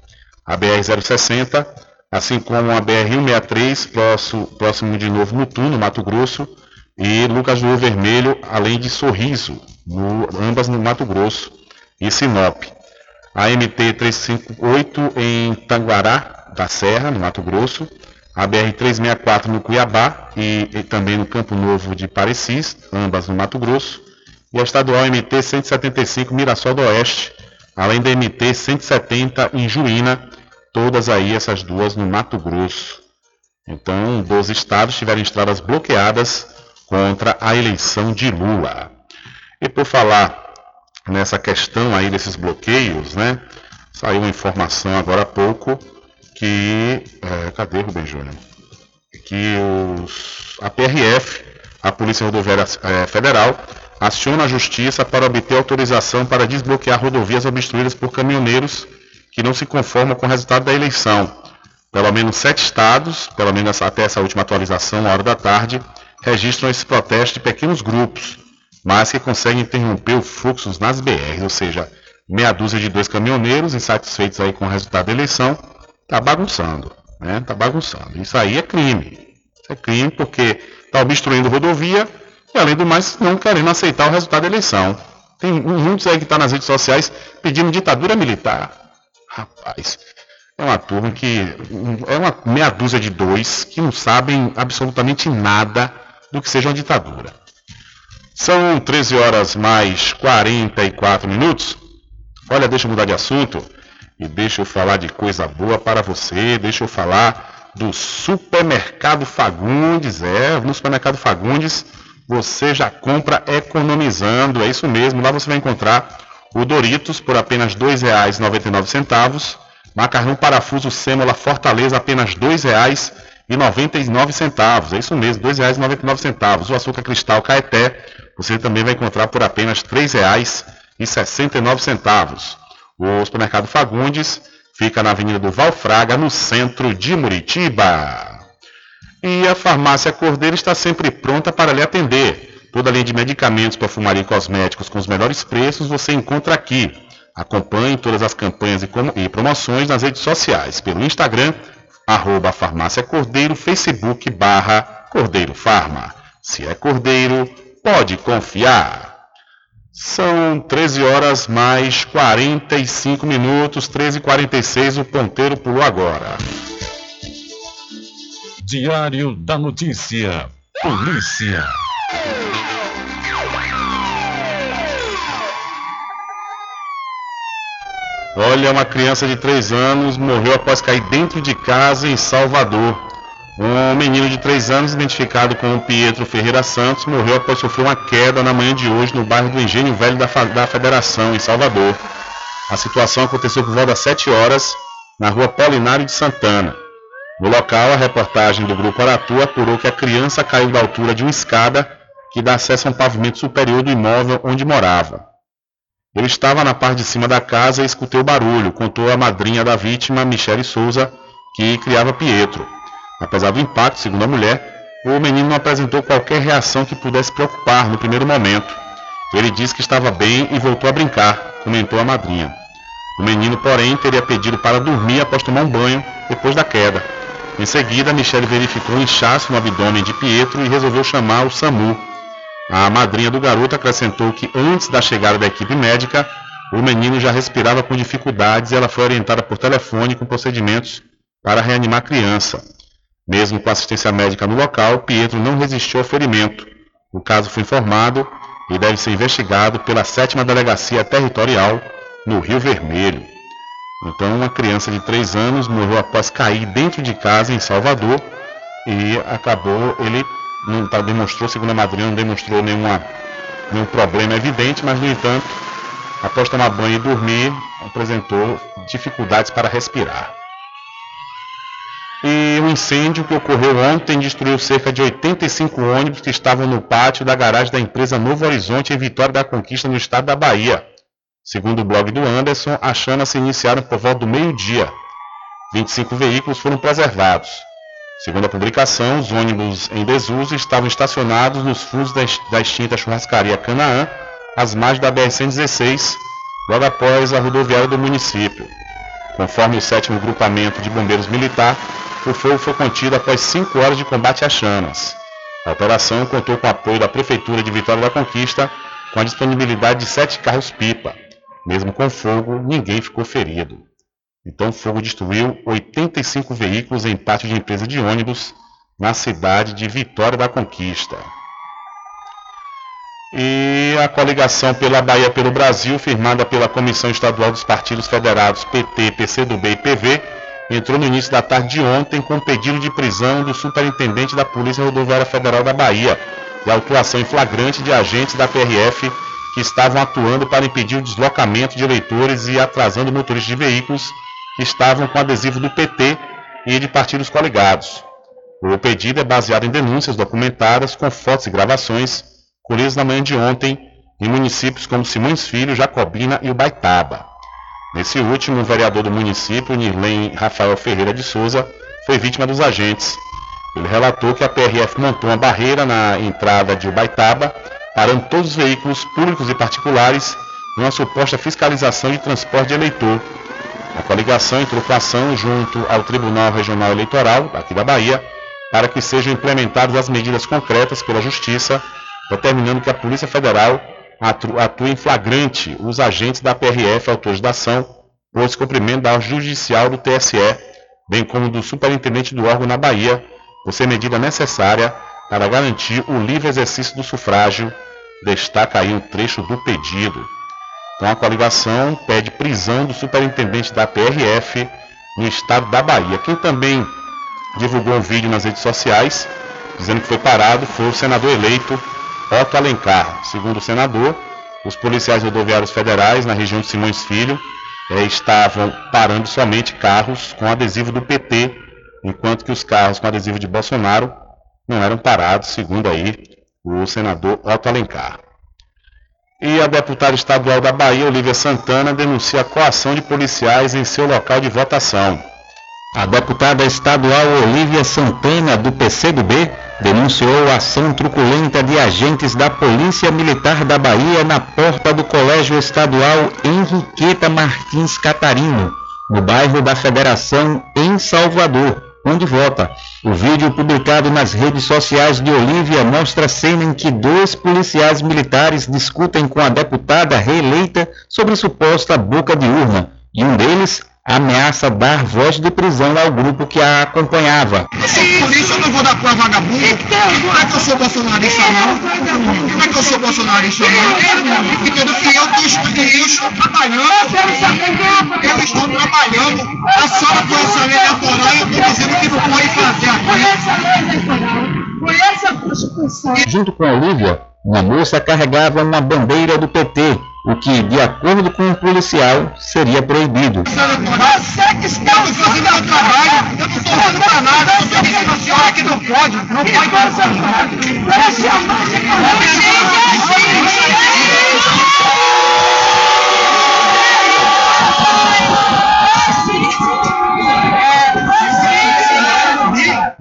A BR 060, assim como a BR 163, próximo, próximo de Novo Mutum, no Mato Grosso, e Lucas do Rio Vermelho, além de Sorriso, no, ambas no Mato Grosso, e Sinop. A MT 358 em Tanguará, da Serra, no Mato Grosso, a BR-364 no Cuiabá e, e, também no Campo Novo de Parecis, ambas no Mato Grosso, e a estadual MT-175 Mirassol do Oeste, além da MT-170 em Juína, todas aí essas duas no Mato Grosso. Então, 12 estados tiveram estradas bloqueadas contra a eleição de Lula. E por falar nessa questão aí desses bloqueios, né? Saiu uma informação agora há pouco que. É, cadê Rubem Júnior? Que os, a PRF, a Polícia Rodoviária é, Federal, aciona a Justiça para obter autorização para desbloquear rodovias obstruídas por caminhoneiros que não se conformam com o resultado da eleição. Pelo menos sete estados, pelo menos até essa última atualização, na hora da tarde, registram esse protesto de pequenos grupos, mas que conseguem interromper o fluxo nas BRs, ou seja, meia dúzia de dois caminhoneiros insatisfeitos aí com o resultado da eleição Está bagunçando, né? Está bagunçando. Isso aí é crime. Isso é crime porque está obstruindo rodovia e, além do mais, não querendo aceitar o resultado da eleição. Tem muitos aí que estão tá nas redes sociais pedindo ditadura militar. Rapaz, é uma turma que. É uma meia dúzia de dois que não sabem absolutamente nada do que seja uma ditadura. São 13 horas mais 44 minutos. Olha, deixa eu mudar de assunto. E deixa eu falar de coisa boa para você, deixa eu falar do Supermercado Fagundes. É, no Supermercado Fagundes você já compra economizando, é isso mesmo. Lá você vai encontrar o Doritos por apenas R$ 2,99. Macarrão parafuso Sêmola Fortaleza apenas R$ 2,99. É isso mesmo, R$ 2,99. O açúcar cristal Caeté você também vai encontrar por apenas R$ 3,69. O supermercado Fagundes fica na Avenida do Valfraga, no centro de Muritiba. E a farmácia Cordeiro está sempre pronta para lhe atender. Toda a linha de medicamentos, perfumaria e cosméticos com os melhores preços você encontra aqui. Acompanhe todas as campanhas e promoções nas redes sociais, pelo Instagram, arroba farmácia Cordeiro, Facebook barra Cordeiro Farma. Se é Cordeiro, pode confiar. São 13 horas mais 45 minutos, 13 e 46 o ponteiro pulou agora. Diário da Notícia. Polícia. Olha, uma criança de 3 anos morreu após cair dentro de casa em Salvador. Um menino de 3 anos, identificado como Pietro Ferreira Santos, morreu após sofrer uma queda na manhã de hoje no bairro do Engenho Velho da, da Federação, em Salvador. A situação aconteceu por volta das 7 horas, na rua Polinário de Santana. No local, a reportagem do Grupo Aratu apurou que a criança caiu da altura de uma escada que dá acesso a um pavimento superior do imóvel onde morava. Ele estava na parte de cima da casa e escutou o barulho, contou a madrinha da vítima, Michele Souza, que criava Pietro. Apesar do impacto, segundo a mulher, o menino não apresentou qualquer reação que pudesse preocupar no primeiro momento. Ele disse que estava bem e voltou a brincar, comentou a madrinha. O menino, porém, teria pedido para dormir após tomar um banho depois da queda. Em seguida, Michele verificou um inchaço no abdômen de Pietro e resolveu chamar o SAMU. A madrinha do garoto acrescentou que antes da chegada da equipe médica, o menino já respirava com dificuldades e ela foi orientada por telefone com procedimentos para reanimar a criança. Mesmo com assistência médica no local, Pietro não resistiu ao ferimento. O caso foi informado e deve ser investigado pela 7 Delegacia Territorial no Rio Vermelho. Então, uma criança de 3 anos morreu após cair dentro de casa em Salvador e acabou ele não tá, demonstrou, segundo a madrinha, não demonstrou nenhuma, nenhum problema evidente, mas no entanto, após tomar banho e dormir, apresentou dificuldades para respirar. E o incêndio que ocorreu ontem destruiu cerca de 85 ônibus que estavam no pátio da garagem da empresa Novo Horizonte em Vitória da Conquista, no estado da Bahia. Segundo o blog do Anderson, as chamas se iniciaram por volta do meio-dia. 25 veículos foram preservados. Segundo a publicação, os ônibus em desuso estavam estacionados nos fundos da extinta churrascaria Canaã, às margens da BR-116, logo após a rodoviária do município. Conforme o 7 Grupamento de Bombeiros Militar, o fogo foi contido após 5 horas de combate às chamas. A operação contou com o apoio da Prefeitura de Vitória da Conquista, com a disponibilidade de sete carros-pipa. Mesmo com fogo, ninguém ficou ferido. Então, o fogo destruiu 85 veículos em pátio de empresa de ônibus na cidade de Vitória da Conquista. E a coligação pela Bahia pelo Brasil, firmada pela Comissão Estadual dos Partidos Federados PT, PCdoB e PV, entrou no início da tarde de ontem com pedido de prisão do superintendente da Polícia Rodoviária Federal da Bahia e autuação em flagrante de agentes da PRF que estavam atuando para impedir o deslocamento de eleitores e atrasando motoristas de veículos que estavam com adesivo do PT e de partidos coligados. O pedido é baseado em denúncias documentadas com fotos e gravações colhidas na manhã de ontem em municípios como Simões Filho, Jacobina e Ubaitaba. Nesse último, o vereador do município, Nirlen Rafael Ferreira de Souza, foi vítima dos agentes. Ele relatou que a PRF montou uma barreira na entrada de Ubaitaba, parando todos os veículos públicos e particulares em uma suposta fiscalização de transporte de eleitor. A coligação entrou com ação junto ao Tribunal Regional Eleitoral, aqui da Bahia, para que sejam implementadas as medidas concretas pela Justiça, determinando que a Polícia Federal atua em flagrante os agentes da PRF autores da ação por descumprimento da judicial do TSE, bem como do superintendente do órgão na Bahia, por ser medida necessária para garantir o livre exercício do sufrágio, destaca aí um trecho do pedido. Então a coligação pede prisão do superintendente da PRF no estado da Bahia. Quem também divulgou um vídeo nas redes sociais dizendo que foi parado foi o senador eleito Otto Alencar. Segundo o senador, os policiais rodoviários federais na região de Simões Filho eh, estavam parando somente carros com adesivo do PT, enquanto que os carros com adesivo de Bolsonaro não eram parados, segundo aí o senador Otto Alencar. E a deputada estadual da Bahia, Olivia Santana, denuncia a coação de policiais em seu local de votação. A deputada estadual Olivia Santana, do PCdoB, denunciou a ação truculenta de agentes da Polícia Militar da Bahia na porta do Colégio Estadual Henriqueta Martins Catarino, no bairro da Federação, em Salvador, onde vota. O vídeo publicado nas redes sociais de Olívia mostra a cena em que dois policiais militares discutem com a deputada reeleita sobre suposta boca de urna, e um deles ameaça dar voz de prisão ao grupo que a acompanhava. Eu sou polícia, eu não vou dar pra vagabundo. Não é que eu sou bolsonarista, não. Não é que eu sou bolsonarista, não. Entendeu? Que eu, tô, eu estou trabalhando. Eu estou trabalhando. A senhora conhece a lei eleitoral eu estou dizendo que não pode fazer aqui. Conhece a Constituição. Junto com a Olivia, uma moça carregava uma bandeira do PT, o que, de acordo com o policial, seria proibido. Você que está fazendo o trabalho, eu não estou fazendo para nada, eu estou dizendo a senhora que não pode, não pode fazer. Essa é a marcha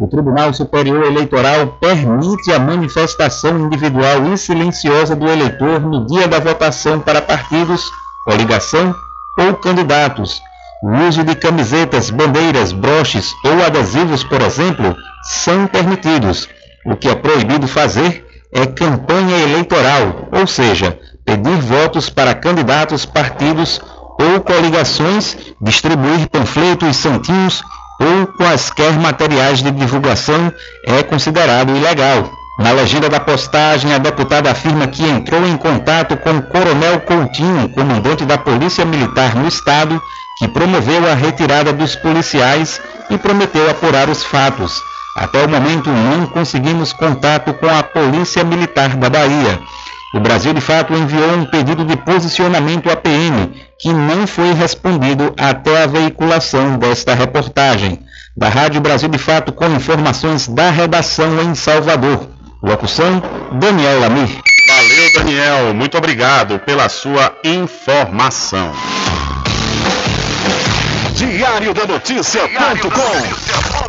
Tribunal Superior Eleitoral permite a manifestação individual e silenciosa do eleitor no dia da votação para partidos, coligação ou candidatos. O uso de camisetas, bandeiras, broches ou adesivos, por exemplo, são permitidos. O que é proibido fazer é campanha eleitoral, ou seja, pedir votos para candidatos, partidos ou coligações, distribuir panfletos, santinhos ou quaisquer materiais de divulgação é considerado ilegal. Na legenda da postagem, a deputada afirma que entrou em contato com o Coronel Coutinho, comandante da Polícia Militar no Estado, que promoveu a retirada dos policiais e prometeu apurar os fatos. Até o momento não conseguimos contato com a Polícia Militar da Bahia. O Brasil de Fato enviou um pedido de posicionamento à PM, que não foi respondido até a veiculação desta reportagem. Da Rádio Brasil de Fato com informações da redação em Salvador. Locução, Daniel Lamir. Valeu, Daniel. Muito obrigado pela sua informação. Diário da Notícia.com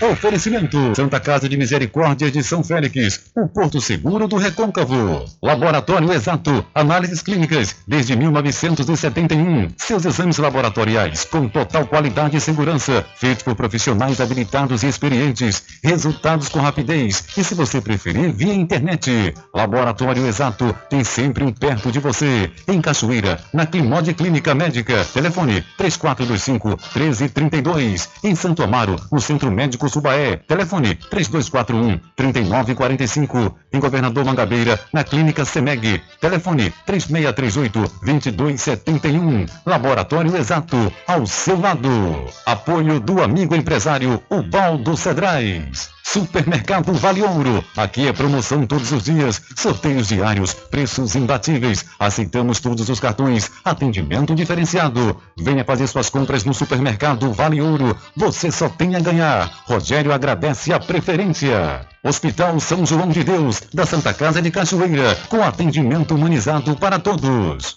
Oferecimento Santa Casa de Misericórdia de São Félix, o Porto Seguro do Recôncavo. Laboratório Exato, análises clínicas desde 1971. Seus exames laboratoriais com total qualidade e segurança, feitos por profissionais habilitados e experientes. Resultados com rapidez e, se você preferir, via internet. Laboratório Exato tem sempre um perto de você. Em Cachoeira, na Climode Clínica Médica. Telefone 3425 1332. Em Santo Amaro, no Centro Médico Subaé. Telefone 3241 3945. Em Governador Mangabeira, na Clínica Semeg. Telefone 3638 2271. Laboratório Exato, ao seu lado. Apoio do amigo empresário Ubaldo Cedrais. Supermercado Vale Ouro. Aqui é promoção todos os dias, sorteios diários, preços imbatíveis. Aceitamos todos os cartões, atendimento diferenciado. Venha fazer suas compras no Supermercado Vale Ouro. Você só tem a ganhar. Rogério agradece a preferência. Hospital São João de Deus, da Santa Casa de Cachoeira, com atendimento humanizado para todos.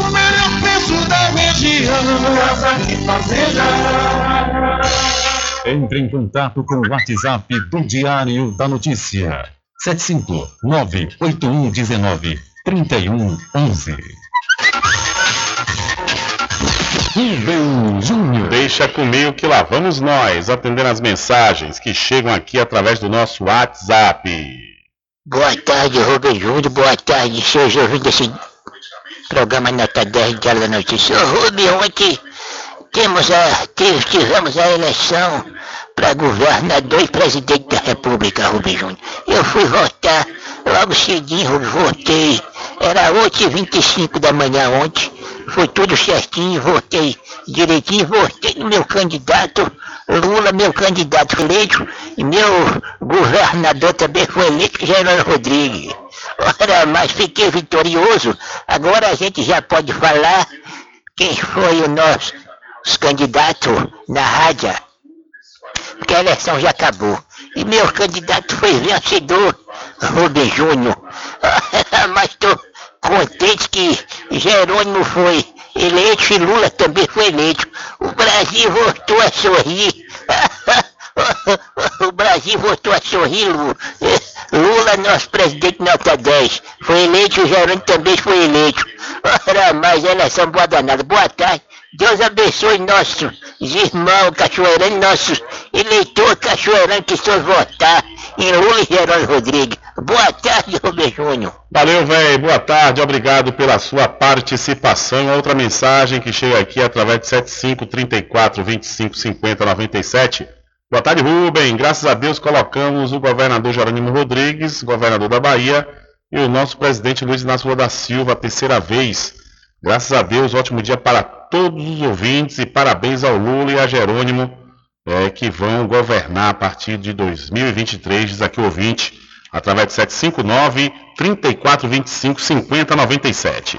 o melhor preço da região. Casa e Fazenda. Entre em contato com o WhatsApp do Diário da Notícia. 759-8119-3111. Rubem Júnior. Deixa comigo que lá vamos nós, atendendo as mensagens que chegam aqui através do nosso WhatsApp. Boa tarde, Rubem Júnior. Boa tarde, seus ouvintes programa Nota 10 Diário da Notícia. Ô, Rubem, ontem temos a, tive- tivemos a eleição para governador e presidente da República, Rubem Júnior. Eu fui votar logo cedinho, votei. Era 8h25 da manhã ontem. Foi tudo certinho, votei direitinho, votei no meu candidato, Lula, meu candidato eleito, e meu governador também foi eleito, Geraldo Rodrigues. Ora, mas fiquei vitorioso. Agora a gente já pode falar quem foi o nosso os candidatos na rádio. Porque a eleição já acabou. E meu candidato foi vencedor, Rubem Júnior. [LAUGHS] mas estou contente que Jerônimo foi eleito e Lula também foi eleito. O Brasil voltou a sorrir. [LAUGHS] o Brasil voltou a sorrir, Lula. Lula, nosso presidente nota 10. Foi eleito, o Jerônimo também foi eleito. Ora, mas eleição boa danada. Boa tarde. Deus abençoe nossos irmãos cachoeiranos, nossos eleitores cachoeiranos que estão votar em e Jerônimo Rodrigues. Boa tarde, Rubem Júnior. Valeu, velho. Boa tarde. Obrigado pela sua participação. Outra mensagem que chega aqui através de 75 34 25 50 97. Boa tarde, Rubem. Graças a Deus colocamos o governador Jerônimo Rodrigues, governador da Bahia, e o nosso presidente Luiz Inácio da Silva, terceira vez. Graças a Deus, ótimo dia para todos os ouvintes e parabéns ao Lula e a Jerônimo é, que vão governar a partir de 2023, diz aqui o ouvinte, através de 759 3425 5097.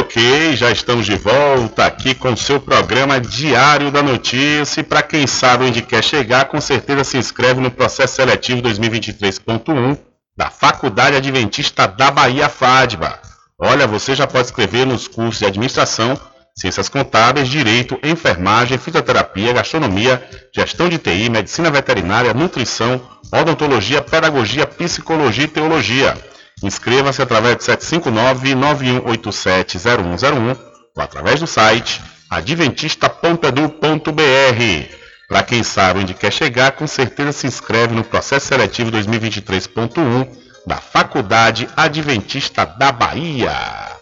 Ok, já estamos de volta aqui com o seu programa Diário da Notícia. E para quem sabe onde quer chegar, com certeza se inscreve no processo seletivo 2023.1 da Faculdade Adventista da Bahia FADBA. Olha, você já pode escrever nos cursos de Administração, Ciências Contábeis, Direito, Enfermagem, Fisioterapia, Gastronomia, Gestão de TI, Medicina Veterinária, Nutrição, Odontologia, Pedagogia, Psicologia e Teologia. Inscreva-se através de 759-9187-0101 ou através do site adventista.edu.br. Para quem sabe onde quer chegar, com certeza se inscreve no processo seletivo 2023.1 da Faculdade Adventista da Bahia.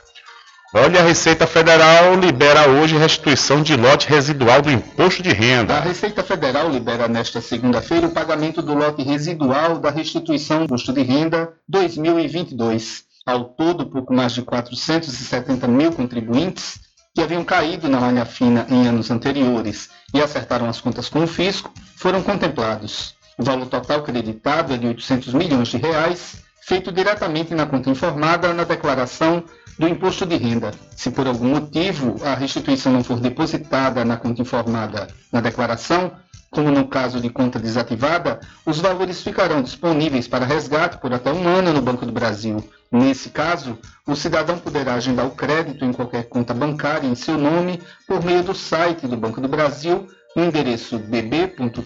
Olha, a Receita Federal libera hoje restituição de lote residual do imposto de renda. A Receita Federal libera nesta segunda-feira o pagamento do lote residual da restituição do imposto de renda 2022. Ao todo, pouco mais de 470 mil contribuintes que haviam caído na malha fina em anos anteriores e acertaram as contas com o fisco foram contemplados. O valor total creditado é de 800 milhões de reais, feito diretamente na conta informada na declaração do imposto de renda. Se por algum motivo a restituição não for depositada na conta informada na declaração, como no caso de conta desativada, os valores ficarão disponíveis para resgate por até um ano no Banco do Brasil. Nesse caso, o cidadão poderá agendar o crédito em qualquer conta bancária em seu nome por meio do site do Banco do Brasil, no endereço bb.com.br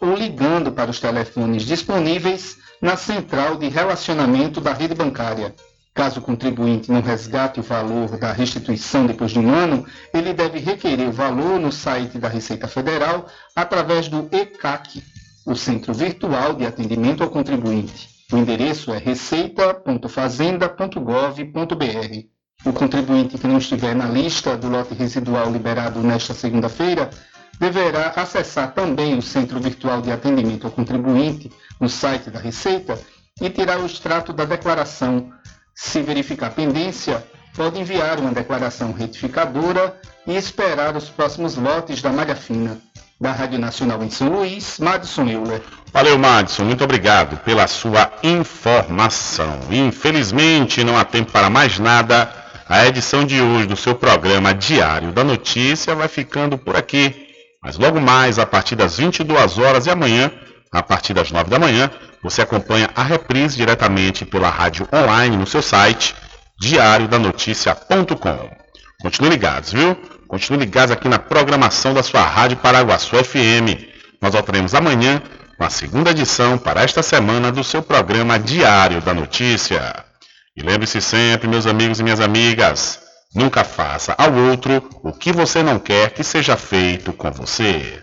ou ligando para os telefones disponíveis na central de relacionamento da rede bancária. Caso o contribuinte não resgate o valor da restituição depois de um ano, ele deve requerer o valor no site da Receita Federal através do ECAC, o Centro Virtual de Atendimento ao Contribuinte. O endereço é receita.fazenda.gov.br. O contribuinte que não estiver na lista do lote residual liberado nesta segunda-feira deverá acessar também o Centro Virtual de Atendimento ao Contribuinte no site da Receita e tirar o extrato da declaração. Se verificar pendência, pode enviar uma declaração retificadora e esperar os próximos lotes da malha fina. Da Rádio Nacional em São Luís, Madison Euler. Valeu, Madison. Muito obrigado pela sua informação. Infelizmente, não há tempo para mais nada. A edição de hoje do seu programa Diário da Notícia vai ficando por aqui. Mas logo mais, a partir das 22 horas e amanhã, a partir das 9 da manhã, você acompanha a reprise diretamente pela rádio online no seu site diariodanoticia.com. Continue ligados, viu? Continue ligados aqui na programação da sua Rádio Paraguaçu FM. Nós voltaremos amanhã com a segunda edição para esta semana do seu programa Diário da Notícia. E lembre-se sempre, meus amigos e minhas amigas, nunca faça ao outro o que você não quer que seja feito com você.